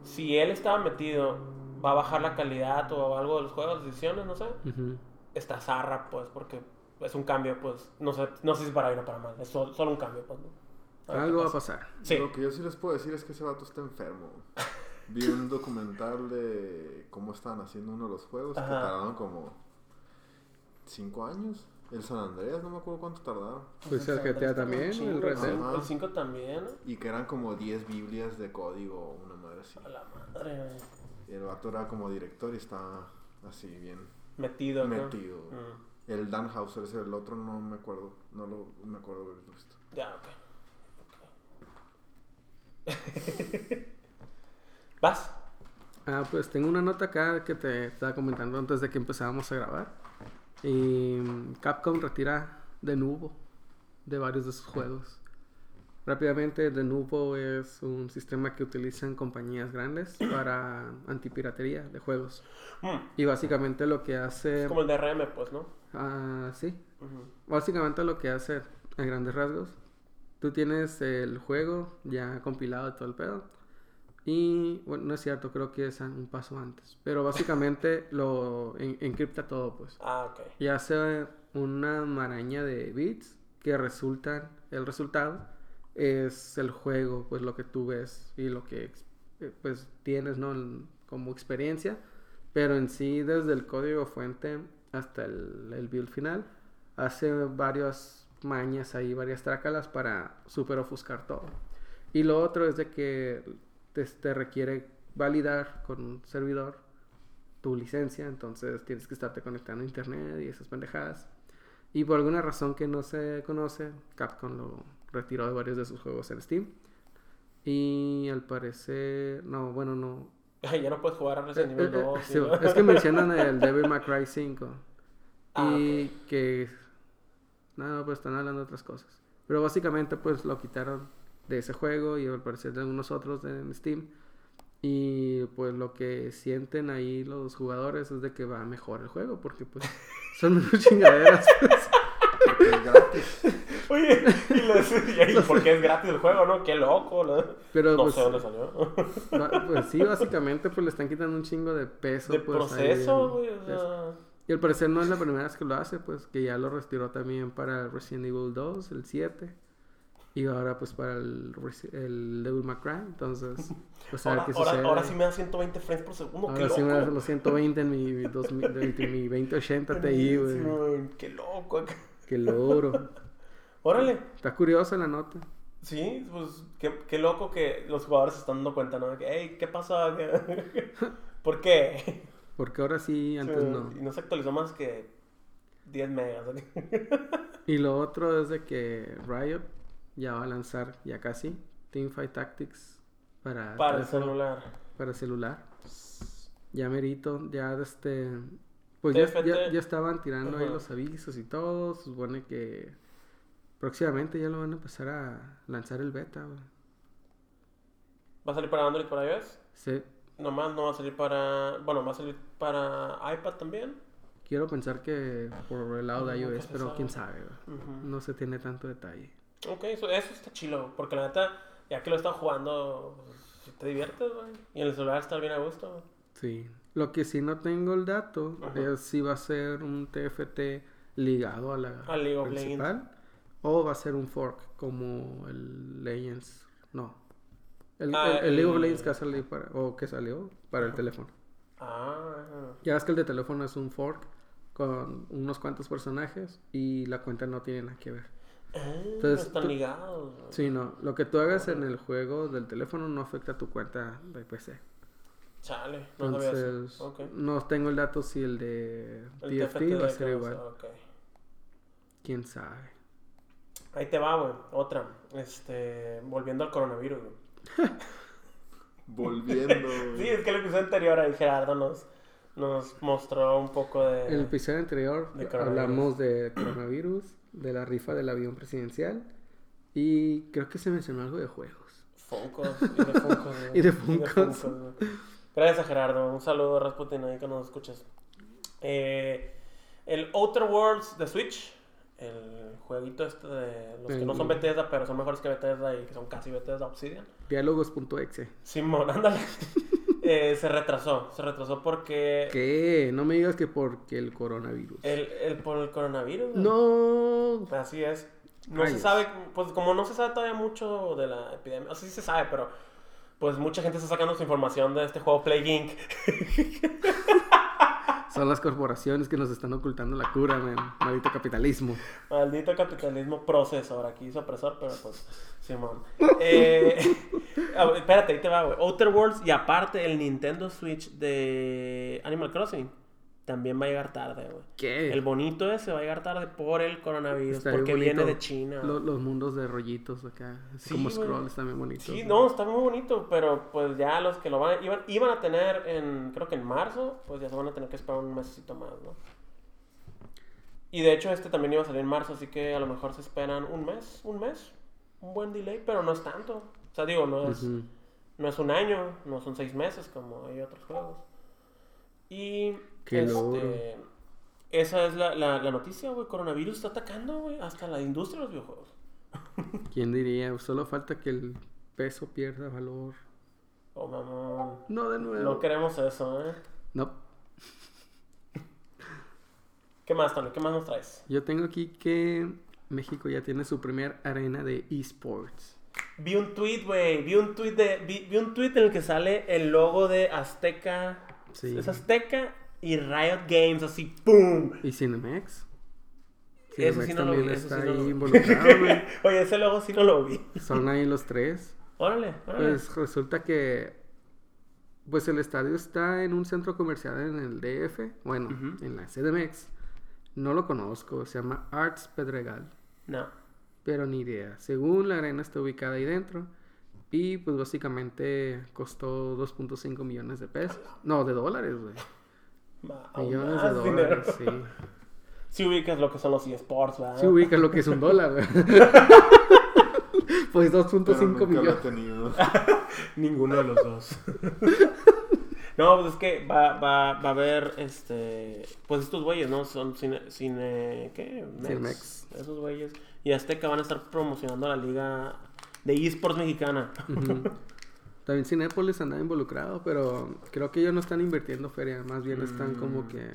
si él estaba metido, va a bajar la calidad o algo de los juegos, decisiones, no sé. Ujú. Está zarra, pues, porque es un cambio, pues, no sé, no sé si para bien o para mal, es sol- solo, un cambio, pues, ¿no? Algo va a pasa. pasar. Sí. Lo que yo sí les puedo decir es que ese vato está enfermo. Vi un documental de cómo estaban haciendo uno de los juegos que tardaron como 5 años. El San Andreas, no me acuerdo cuánto tardaron. Pues el GTA también, el Red. El 5 también. Y que eran como 10 Biblias de código, una así. A la madre, güey. Y el vato era como director y estaba así bien Metido, ¿no? metido. Mm, El Dan Hauser es el otro, no me acuerdo. No lo me acuerdo de haberlo visto. Ya, ok. ¿Vas? Ah, pues tengo una nota acá que te estaba comentando antes de que empezábamos a grabar. Y Capcom retira de nuevo de varios de sus juegos. Rápidamente, de nuevo es un sistema que utilizan compañías grandes para antipiratería de juegos. Mm, Y básicamente lo que hace... Es como el DRM, pues, ¿no? Ah, sí. Básicamente lo que hace a grandes rasgos. Tú tienes el juego ya compilado y todo el pedo. Y bueno, no es cierto, creo que es un paso antes. Pero básicamente lo en- encripta todo, pues. Ah, ok. Y hace una maraña de bits que resultan, el resultado es el juego, pues lo que tú ves y lo que eh, pues tienes, ¿no? Como experiencia. Pero en sí, desde el código fuente hasta el, el build final, hace varias mañas ahí, varias trácalas para super ofuscar todo. Y lo otro es de que te, te requiere validar con un servidor tu licencia, entonces tienes que estarte conectando a internet y esas pendejadas. Y por alguna razón que no se conoce, Capcom lo retiró de varios de sus juegos en Steam. Y al parecer, no, bueno, no. Ya no puedes jugar a Resident Evil eh, 2. sí, ¿sí, no? es que mencionan el Devil May Cry 5. Ah, y que... No, no, pero están hablando de otras cosas. Pero básicamente pues lo quitaron de ese juego y al parecer de algunos otros en Steam. Y pues lo que sienten ahí los jugadores es de que va mejor el juego porque pues son unas chingaderas. Porque es gratis. Oye, y, les- y por qué es gratis el juego, ¿no? Qué loco, ¿no? Pero No pues, sé dónde salió. pues sí, básicamente pues le están quitando un chingo de peso. De pues, proceso, güey. O sea, Y al parecer no es la primera vez que lo hace, pues que ya lo retiró también para Resident Evil 2, el 7. Y ahora pues para el, el Devil May Cry. Entonces, pues a ver ahora, qué ahora, ahora sí me da 120 frames por segundo. qué Ahora sí me das los 120 en mi, 2000 de- mi 2080 Ti, güey, Qué loco. Qué loro. Órale. Está curiosa la nota. Sí, pues qué, qué loco que los jugadores se están dando cuenta, ¿no? De que, hey, ¿qué? ¿Qué- ¿Por qué? Porque ahora sí, antes Sí, no. Y no se actualizó más que 10 megas. Y lo otro es de que Riot ya va a lanzar, ya casi, Teamfight Tactics para, Para el celular. para celular. Ya merito, ya este... Pues ya, ya, ya estaban tirando ahí los avisos y todo. Supone que próximamente ya lo van a empezar a lanzar el beta, güey. ¿Va a salir para Android y para iOS? Sí, Nomás no va a salir para. Bueno, va a salir para iPad también. quiero pensar que por el lado de iOS, pero sabe. quién sabe, güey. No se tiene tanto detalle. Ok, eso, eso está chilo. Porque la neta, ya que lo estado jugando, pues, te diviertes, güey. Y en el celular está bien a gusto, güey. Sí. Lo que sí no tengo el dato Ajá. es si va a ser un TFT ligado a la A League of principal o va a ser un fork como el Legends. No. El, Ah, el- el League of Legends que, ha salido para, o que salió para el teléfono. Ah. Ya ves que el de teléfono es un fork con unos cuantos personajes y la cuenta no tiene nada que ver. Ah, Entonces, están tú- ligados. Sí, no. Lo que tú hagas en el juego del teléfono no afecta a tu cuenta de PC. Chale, no. Entonces, Ok. no tengo el dato si el de El TFT TFT va a de ser igual. Quién sabe. Ahí te va, güey. Otra. Este. Volviendo al coronavirus, güey. Volviendo. Sí, es que el episodio anterior ahí Gerardo nos, nos mostró un poco de. En el episodio anterior de hablamos de coronavirus, de la rifa del avión presidencial y creo que se mencionó algo de juegos. Funkos y de Funkos. güey. Y de Funkos. Gracias a Gerardo. Un saludo, Rasputin, ahí que nos escuchas. Eh, el Outer Worlds de Switch. El jueguito este de los que no son Bethesda, pero son mejores que Bethesda y que son casi Bethesda Obsidian. Diálogos.exe. Simón, ándale. Eh, se retrasó. Se retrasó porque. ¿Qué? No me digas que porque el coronavirus. El, el, por el coronavirus. No. Así es. No se sabe, pues como no se sabe todavía mucho de la epidemia, o sea, sí se sabe, pero pues mucha gente está sacando su información de este juego Plague Inc. Son las corporaciones que nos están ocultando la cura, man. Maldito capitalismo. Maldito capitalismo procesor, aquí hizo opresor, pero pues, Simón. Eh, espérate, ahí te va, güey. Outer Worlds y aparte el Nintendo Switch de Animal Crossing también va a llegar tarde, güey. ¿Qué? El bonito ese va a llegar tarde por el coronavirus, Está bien porque bonito. viene de China. Lo- los mundos de rollitos acá. Sí, como güey. scrolls también bonitos. Sí, no, está muy bonito, pero pues ya los que lo van, iban, iban a tener en, creo que en marzo, pues ya se van a tener que esperar un mesecito más, ¿no? Y de hecho este también iba a salir en marzo, así que a lo mejor se esperan un mes, un mes, un buen delay, pero no es tanto. O sea, digo, no es, no es un año, no son seis meses como hay otros juegos. Y Qué este, logro. esa es la, la, la noticia, güey. Coronavirus está atacando, güey, hasta la industria de los videojuegos. ¿Quién diría? Solo falta que el peso pierda valor. Oh, mamón. No de nuevo. No queremos eso, ¿eh? No. ¿Qué más, Tony? ¿Qué más nos traes? Yo tengo aquí que México ya tiene su primer arena de esports. Vi un tweet, güey. Vi un tweet de. Vi, vi un tweet en el que sale el logo de Azteca. Sí. Es Azteca y Riot Games, así, ¡pum! ¿Y Cinemex? Eso Cinemex sí no lo también vi. Eso está sí no ahí lo vi. involucrado, güey. Oye, ese logo sí no lo vi. Son ahí los tres. Órale, órale. Pues resulta que pues el estadio está en un centro comercial en el DF, bueno, en la CDMX. No lo conozco, se llama Arts Pedregal, No. pero ni idea. Según la arena está ubicada ahí dentro y pues básicamente costó 2.5 millones de pesos. No, de dólares, güey. Millones más de dinero. dólares, sí. Si ubicas lo que son los eSports, ¿verdad? Sí ubicas lo que es un dólar, pues 2.5 Pero nunca lo he millones. tenido. Ninguno de los dos. no, pues es que va, va, va a haber, este, pues estos güeyes, ¿no? Son cine, cine ¿qué? Mex. Cinemex. Esos güeyes. Y Azteca van a estar promocionando la liga de eSports mexicana. También Cinépolis andaba involucrado, pero creo que ellos no están invirtiendo feria, más bien están como Mm. que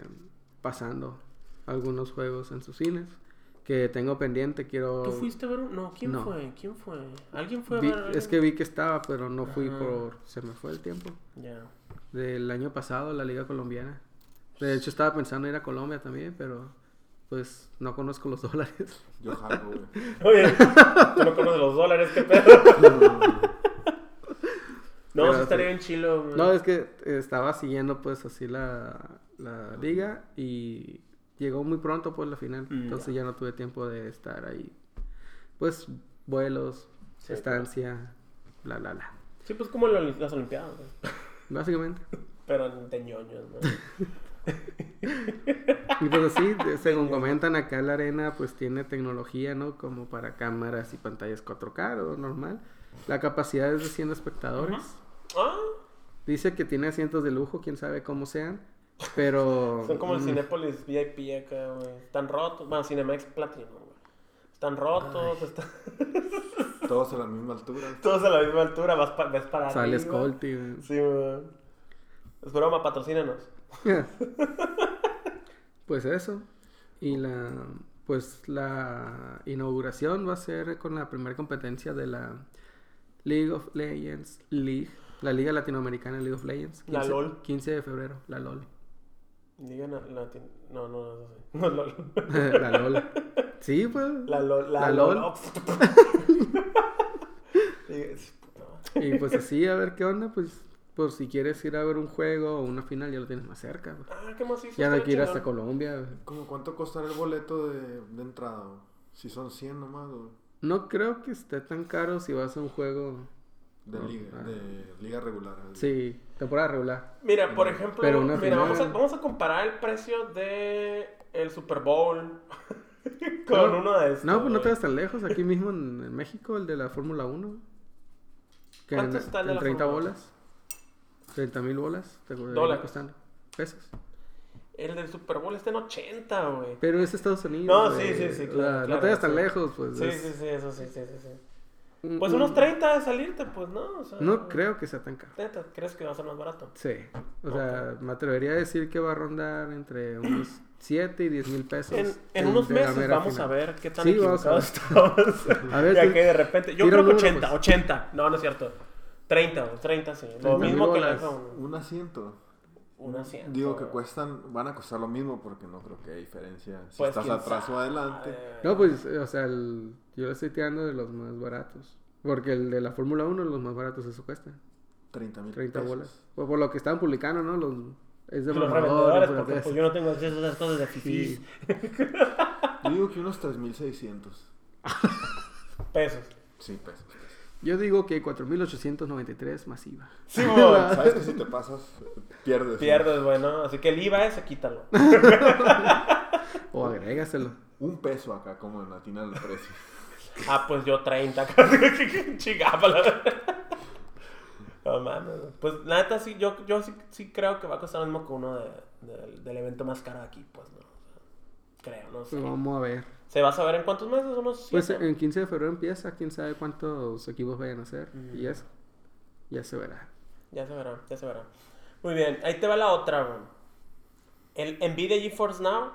pasando algunos juegos en sus cines que tengo pendiente, quiero... ¿Tú fuiste a ver un- No, ¿quién No. fue? ¿Quién fue? ¿Alguien fue a Vi- ver? es que vi que estaba, pero no fui Ajá. por... Se me fue el tiempo. Ya. Del año pasado, la Liga Colombiana. De hecho, estaba pensando ir a Colombia también, pero pues no conozco los dólares. Yo jalgo, güey. Oye, tú no conoces los dólares, qué pedo. No, Pero sí estaría bien chilo. güey. No, es que estaba siguiendo pues así la, la liga y llegó muy pronto pues la final. Mm, Entonces ya no tuve tiempo de estar ahí. Pues vuelos, Sí, estancia, bla, bla, bla. Sí, pues como la- las Olimpiadas, güey. Básicamente. Pero de ñoños, ¿no? Y pues así, según comentan acá la arena pues tiene tecnología, ¿no? Como para cámaras y pantallas 4K o normal. La capacidad es de 100 espectadores. Ah, Dice que tiene asientos de lujo, quién sabe cómo sean. Pero... son como el mm, Cinépolis VIP acá, güey. Están rotos. Bueno, Cinemex Platinum, güey. Están rotos, están Todos a la misma altura. todos a la misma altura. Vas, pa- ves para Sale arriba. Scolti, güey. Sí, güey. Es broma, patrocínanos. pues eso. Y la pues la inauguración va a ser con la primera competencia de la League of Legends League, la Liga Latinoamericana League of Legends. La LOL. 15 de febrero, la LOL. Digan la, la- No, no, no, sé. No, LOL. la LOL. Sí, pues. La LOL. La, La LOL. Y pues así, a ver qué onda, pues por si quieres ir a ver un juego o una final ya lo tienes más cerca. güey. Ah, qué más hizo. Ya no hay que ir hasta. Colombia. ¿Cómo cuánto costará el boleto de, de entrada? Si son 100 nomás, güey. No creo que esté tan caro si vas a un juego. De No, liga, de liga regular. Sí, temporada regular. Mira, por ejemplo, Pero una mira, vamos, a, vamos a comparar el precio de el Super Bowl con No, uno de estos. No, pues no te vas tan lejos. Aquí mismo en, en México, el de la Fórmula 1. Que ¿Cuánto en, está el de en la 30 Fórmula 1? bolas. 30 mil bolas. Te debería Dólares. costando. Pesos. El del Super Bowl está en 80, güey. Pero es Estados Unidos. No, sí, sí, sí, O sea, claro, no te vayas tan sí. lejos, pues. Sí, es sí, sí, eso sí, sí, sí, sí. Pues un- unos 30 de salirte, pues, ¿no? O sea, No creo que sea tan caro. ¿crees que va a ser más barato? Sí. O sea, me atrevería a decir que va a rondar entre unos 7 y 10 mil pesos. En, en unos meses vamos final. a ver qué tan Sí, vamos a equivocados estamos. A ver, ya tú- que de repente. Yo creo que número, 80, pues. 80. No, no es cierto. 30, güey, 30, sí. Lo 30 mismo que la. Un asiento. Un asiento. Digo que cuestan, van a costar lo mismo porque no creo que haya diferencia si Pues, estás atrás o adelante. No, pues, eh, o sea, el- yo le estoy tirando de los más baratos. Porque el de la Fórmula 1, los más baratos, eso cuesta. 30 mil 30 pesos. bolas. Por, por lo que estaban publicando, ¿no? Los, es de Los revendedores, porque de pues, yo no tengo acceso a esas cosas de fifís. Sí. Yo digo que unos 3600. Pesos. Sí, pesos. Yo digo que 4.893 masiva. Sí, güey. Sabes que si te pasas, pierdes. Pierdes, bueno. Así que el IVA ese, quítalo. O agrégaselo. Un peso acá, como en Latina el precio. Ah, pues yo 30. Chingapa la verdad. No mames. Pues la neta sí, yo, yo sí, sí creo que va a costar lo mismo que uno de- del- del evento más caro de aquí, pues, ¿no? O sea, creo, no sé. Pues vamos a ver. ¿Se va a saber en cuántos meses? ¿Unos Pues siete? en 15 de febrero empieza, quién sabe cuántos equipos vayan a hacer. Ujú. Y eso. Ya se verá. Ya se verá, ya se verá. Muy bien, ahí te va la otra, güey. El Nvidia GeForce Now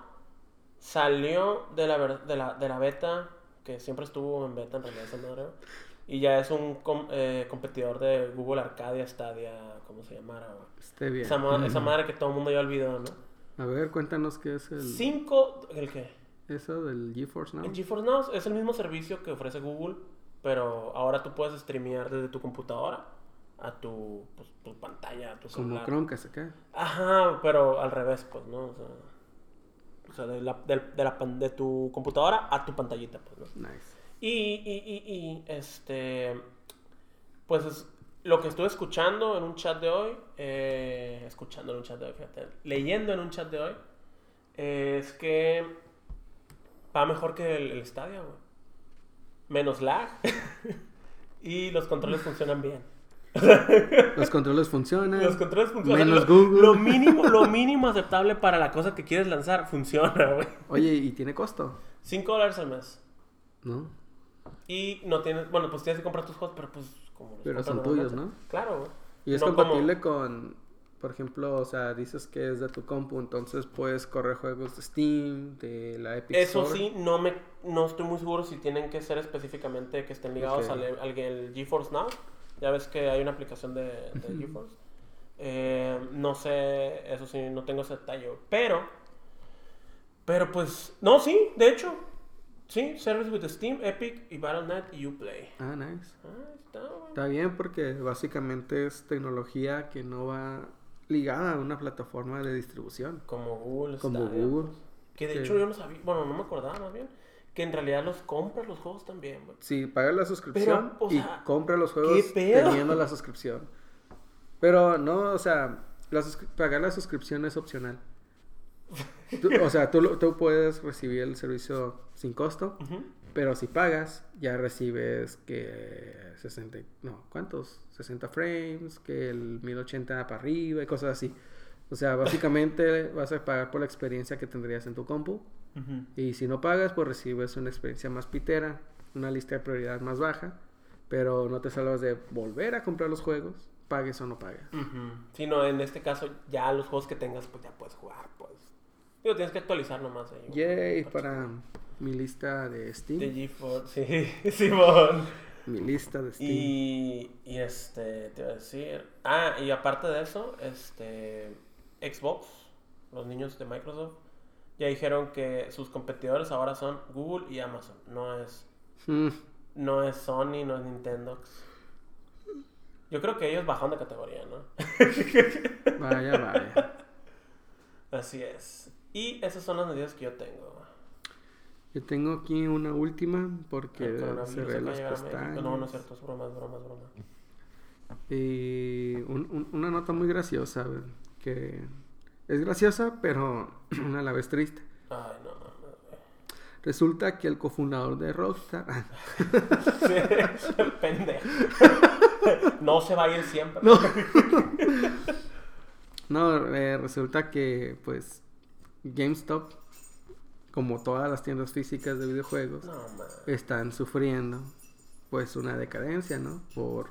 salió de la, de la, de la beta, que siempre estuvo en beta en realidad esa madre, y ya es un com- eh, competidor de Google Arcadia, Stadia, ¿cómo se llamara, güey? Esté bien. Esa, ma- esa madre que todo el mundo ya olvidó, ¿no? A ver, cuéntanos qué es el... Cinco, ¿el qué? Eso del GeForce Now. El GeForce Now es el mismo servicio que ofrece Google, pero ahora tú puedes streamear desde tu computadora a tu, pues, tu pantalla, a tu Como celular. Chromecast acá. Ajá, pero al revés, pues, ¿no? O sea, o sea, de, la, de, la de tu computadora a tu pantallita, pues, ¿no? Nice. Y, y, y, y, este, pues es lo que estuve escuchando en un chat de hoy, eh, escuchando en un chat de hoy, fíjate, leyendo en un chat de hoy, es que Va mejor que el, el Stadia, güey. Menos lag. y los controles funcionan bien. Los controles funcionan. Los controles funcionan. Menos lo, Google. Lo mínimo, lo mínimo aceptable para la cosa que quieres lanzar funciona, güey. Oye, ¿y tiene costo? 5 dólares al mes. ¿No? Y no tienes, bueno, pues tienes que comprar tus juegos, pero pues como los Pero son tuyos, ¿no? Claro, güey. Y es No compatible con, por ejemplo, o sea, dices que es de tu compu, entonces puedes correr juegos de Steam, de la Epic Eso Store. sí, no me no estoy muy seguro si tienen que ser específicamente que estén ligados al, al, al GeForce Now. Ya ves que hay una aplicación de, de GeForce. Eh, no sé, eso sí, no tengo ese detalle. Pero, pero pues, no, sí, de hecho. Sí, Service with Steam, Epic y Battle.net y Uplay. Ah, nice. Ah, está, güey. Está bien porque básicamente es tecnología que no va ligada a una plataforma de distribución. Como Google. Como Stadia, Google. Que de hecho yo no sabía, bueno, no me acordaba más bien, que en realidad los compras los juegos también, güey. Sí, paga la suscripción Pero, o y compra los juegos teniendo la suscripción. Pero no, o sea, la pagar la suscripción es opcional. Tú- o sea, tú, tú puedes recibir el servicio sin costo. pero si pagas, ya recibes que 60, no, ¿cuántos? 60 frames, que el 1080 para arriba y cosas así. O sea, básicamente vas a pagar por la experiencia que tendrías en tu compu. Y si no pagas, pues recibes una experiencia más pitera, una lista de prioridad más baja, pero no te salvas de volver a comprar los juegos, pagues o no pagues. Ujú. Si no, en este caso, ya los juegos que tengas, pues ya puedes jugar, pues. Digo, tienes que actualizar nomás ahí. Yay, para mi lista de Steam. De GeForce, sí, Simón. Mi lista de Steam. Y, y este, te iba a decir. Ah, y aparte de eso, este. Xbox, los niños de Microsoft, ya dijeron que sus competidores ahora son Google y Amazon. No es, Mm, no es Sony, no es Nintendo. Yo creo que ellos bajaron de categoría, ¿no? vaya, vaya. Así es. Y esas son las medidas que yo tengo. Yo tengo aquí una última porque cerré las pestañas. No, no es cierto, es broma, es broma, es broma. Y un- un- una nota muy graciosa, que es graciosa, pero a la vez triste. Ay, no, no, no. Resulta que el cofundador de Rockstar... Sí, pendejo. No se va a ir siempre. No. No, eh, resulta que pues GameStop, como todas las tiendas físicas de videojuegos, No, están sufriendo pues una decadencia, ¿no? Por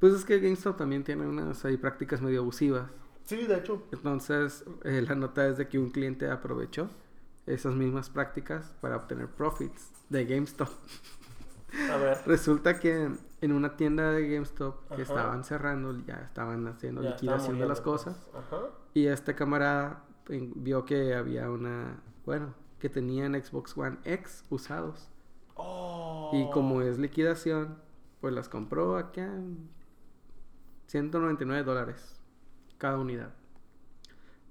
pues es que GameStop también tiene unas ahí prácticas medio abusivas. Sí, de hecho. Entonces, eh, la nota es de que un cliente aprovechó esas mismas prácticas para obtener profits de GameStop. A ver. Resulta que en una tienda de GameStop que estaban cerrando, ya estaban haciendo ya liquidación de las cosas. pues. Ajá. Y este camarada en- vio que había una, bueno, que tenían Xbox One X usados. Oh. Y como es liquidación, pues las compró acá en 199 dólares cada unidad.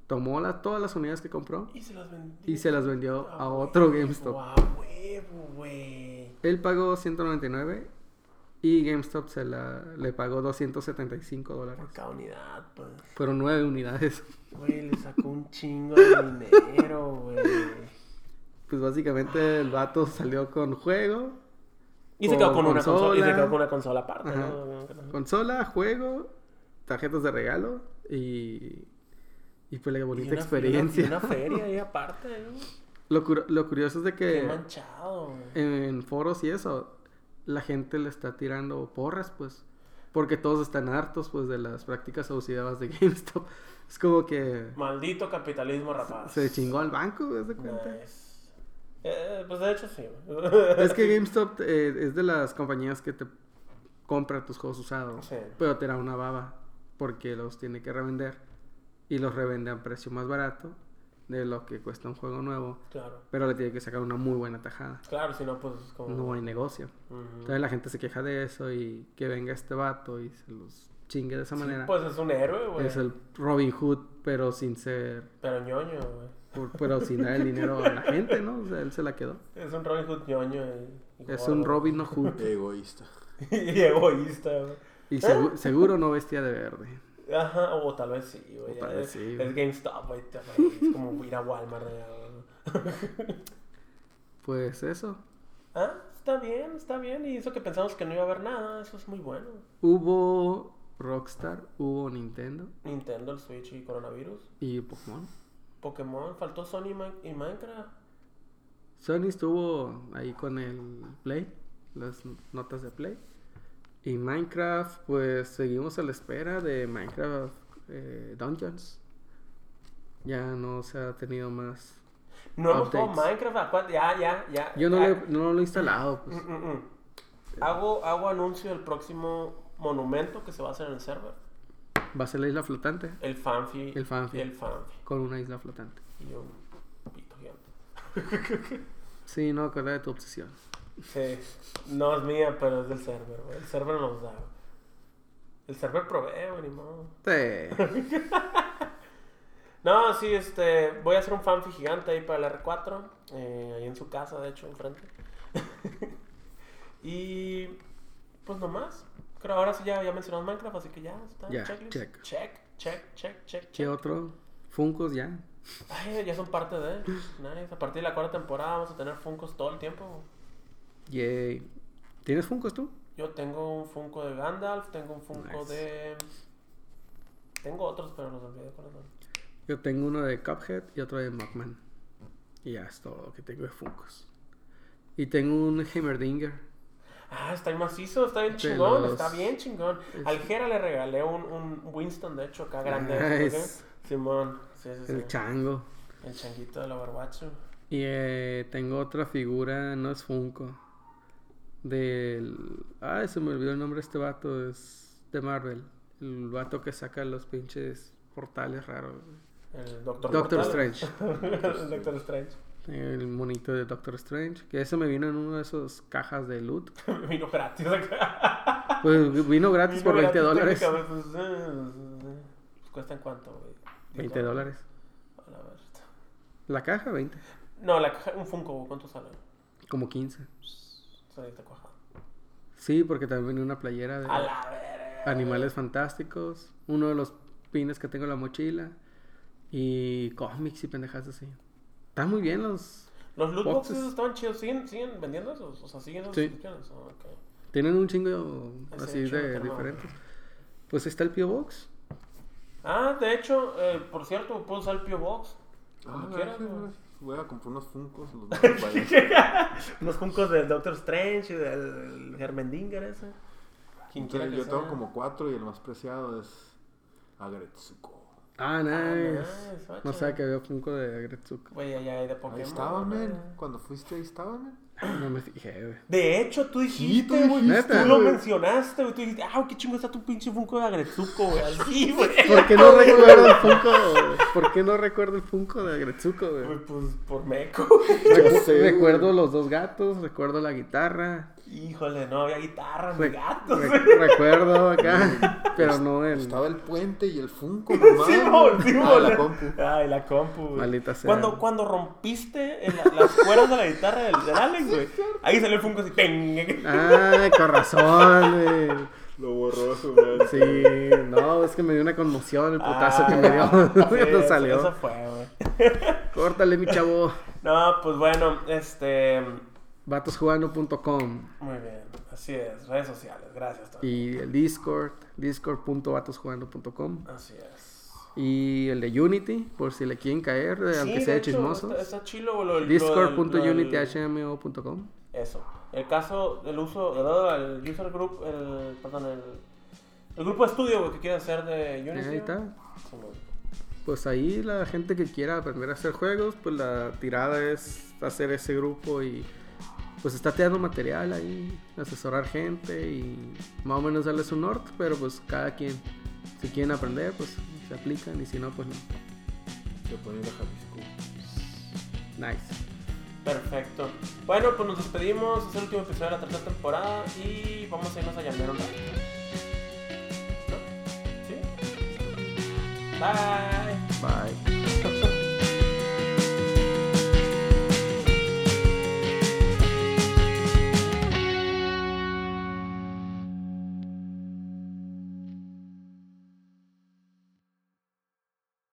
Tomó la- todas las unidades que compró Y se las vendió. y se las vendió a huevo, otro GameStop. A huevo, güey. Él pagó 199 y GameStop se la, le pagó 275 dólares. Por cada unidad, pues. Fueron nueve unidades. Güey, le sacó un chingo de dinero, güey. Pues básicamente el vato salió con juego, Y se quedó Con una consola. Y se quedó con una consola aparte, Ajá. ¿no? consola, juego, tarjetas de regalo y, y pues la Y bonita una- experiencia. Y una, y una feria ahí aparte. ¿eh? Lo, cur- lo curioso es de Qué que manchado, güey. en foros y eso, la gente le está tirando porras, pues. Porque todos están hartos, pues, de las prácticas abusivas de GameStop. Es como que Maldito capitalismo rapaz. se chingó al banco, ¿ves de cuenta? Nice. Eh, pues de hecho sí. Es que GameStop eh, es de las compañías que te compra tus juegos usados, Sí. pero te da una baba porque los tiene que revender y los revende a precio más barato de lo que cuesta un juego nuevo, Claro. pero le tiene que sacar una muy buena tajada. Claro, si no, pues es como. No hay negocio. Ujú. Entonces la gente se queja de eso y que venga este vato y se los chingue de esa Sí, manera. pues es un héroe, güey. es el Robin Hood, pero sin ser, Pero ñoño, güey. pero sin dar el dinero a la gente, ¿no? O sea, él se la quedó. Es un Robin Hood ñoño. y- Es un Robin Hood Egoísta. y egoísta, güey. y segu- seguro no vestía de verde. Ajá, o tal vez sí, güey. O tal vez es, sí, es. GameStop, güey. Es como ir a Walmart. güey. Pues eso. Ah, está bien, está bien. Y eso que pensamos que no iba a haber nada, eso es muy bueno. Hubo Rockstar, hubo Nintendo Nintendo, el Switch y coronavirus. y Pokémon. Pokémon, faltó Sony y Minecraft. Sony estuvo ahí con el Play, las notas de Play. Y Minecraft, pues seguimos a la espera de Minecraft eh, Dungeons. Ya no se ha tenido más. No hemos jugado. Minecraft, acuérdate, ya, ya, ya. Yo no, ya. le- no lo he instalado. Pues. Mm, mm, mm. Hago, hago anuncio del próximo monumento que se va a hacer en el server. Va a ser la isla flotante El fanfi. El fanfi. El fanfi. con una isla flotante. Y un pito gigante. Sí, no, acuerda de tu obsesión. Sí. No es mía, pero es del server, güey. El server nos da. güey. El server provee, güey, ni modo. Sí. No, sí, este. Voy a hacer un fanfi gigante ahí para el R4. eh, ahí en su casa, de hecho, enfrente. y. Pues nomás. Creo ahora sí ya, ya mencionamos Minecraft, así que ya está. Ya, checklist. check. Check, check, check, check, ¿Qué check. otro? Funkos ya. Ay, ya son parte de. Nice. A partir de la cuarta temporada vamos a tener Funkos todo el tiempo. Yay. ¿Tienes Funkos tú? Yo tengo un Funko de Gandalf, tengo un Funko Nice. de. Tengo otros, pero los olvidé cuáles son. Yo tengo uno de Cuphead y otro de Mugman. Y ya es todo lo que tengo de Funkos. Y tengo un Heimerdinger. Ah, está bien macizo, está bien chingón, los- está bien chingón. Es- Al Jera le regalé un, un Winston, de hecho, acá grande. Nice. ¿sí? Simón, sí, sí, sí. El chango. El changuito de la barbacho. Y eh, tengo otra figura, no es Funko. Del. Ay, se me olvidó el nombre de este vato. Es de Marvel. El vato que saca los pinches portales raros. El Doctor. Strange. el Doctor Strange. El monito de Doctor Strange. Que ese me vino en una de esas cajas de loot. Vino gratis acá. Pues vino gratis Vino por 20 gratis dólares. Pues, eh, pues, ¿Cuestan cuánto, güey? 20 dólares. La caja, 20. No, la caja, un Funko, ¿cuánto sale? Como 15. Cuajada. Sí, porque también venía una playera de A la verga. animales fantásticos. Uno de los pines que tengo en la mochila. Y cómics y pendejadas así. Están muy bien los. Los loot boxes boxes. estaban chidos. ¿Siguen, siguen vendiendo esos? O sea, siguen esas Sí. suscripciones. Ah. Tienen un chingo así de no. diferentes. Pues está el Pio Box. Ah, de hecho, eh, por cierto, puedo usar el Pio Box. Ah, Como quieras, güey. gracias. Voy a comprar unos funcos. Los. Unos funcos del Doctor Strange y del Hermendinger ese. Entonces, yo tengo como cuatro y el más preciado es Agretsuko. Ah, Ah, nice. no sabía que había Funko de Agretsuko. Güey, allá hay de Pokémon. Ahí estaba. Cuando fuiste, ahí estaba, men. No me fijé, güey. De hecho, tú dijiste, tú güey. dijiste, tú lo güey. mencionaste, güey. Tú dijiste, ah, qué chingo está tu pinche Funko de Agretsuko, güey. Así, güey. ¿Por qué no recuerdo el Funko? ¿Por qué no recuerdo el Funko de Agretsuko, güey? Güey, Pues por meco. Recu- sé, güey. recuerdo los dos gatos, recuerdo la guitarra. Híjole, no había guitarra, ni gatos. re- recuerdo acá, pero no el. Estaba el puente y el funko, mamá. Sí, sí, ah, la compu. Ay, la compu, güey. Maldita sea. Cuando, cuando rompiste en la- las cuerdas de la guitarra del, del Alex, güey. Ahí salió el Funko así. ¡ping! Ay, con razón, güey. Lo borroso, man. Sí, no, es que me dio una conmoción el putazo Ah, que me dio sí, cuando eso- salió. Eso fue, güey. Córtale, mi chavo. No, pues bueno, este. Vatosjugando.com Muy bien, así es. Redes sociales, gracias. Tony. y el Discord, discord.vatosjugando.com Así es. y el de Unity, por si le quieren caer, Sí, aunque de sea hecho, chismosos. Está, está chilo, lo, del- Discord.unityhmo.com Eso. El caso del uso, el user group, el, perdón, el, el grupo de estudio que quiere hacer de Unity. Ahí está. Pues ahí la gente que quiera aprender a hacer juegos, pues la tirada es hacer ese grupo y pues está tirando material ahí, asesorar gente y más o menos darles un norte, pero pues cada quien, si quieren aprender, pues se aplican y si no, pues no. Se pone ir a Jalisco. Nice. Perfecto. Bueno, pues nos despedimos. Es el último episodio de la tercera temporada y vamos a irnos a llamar un rato. ¿No? ¿Sí? Bye. Bye.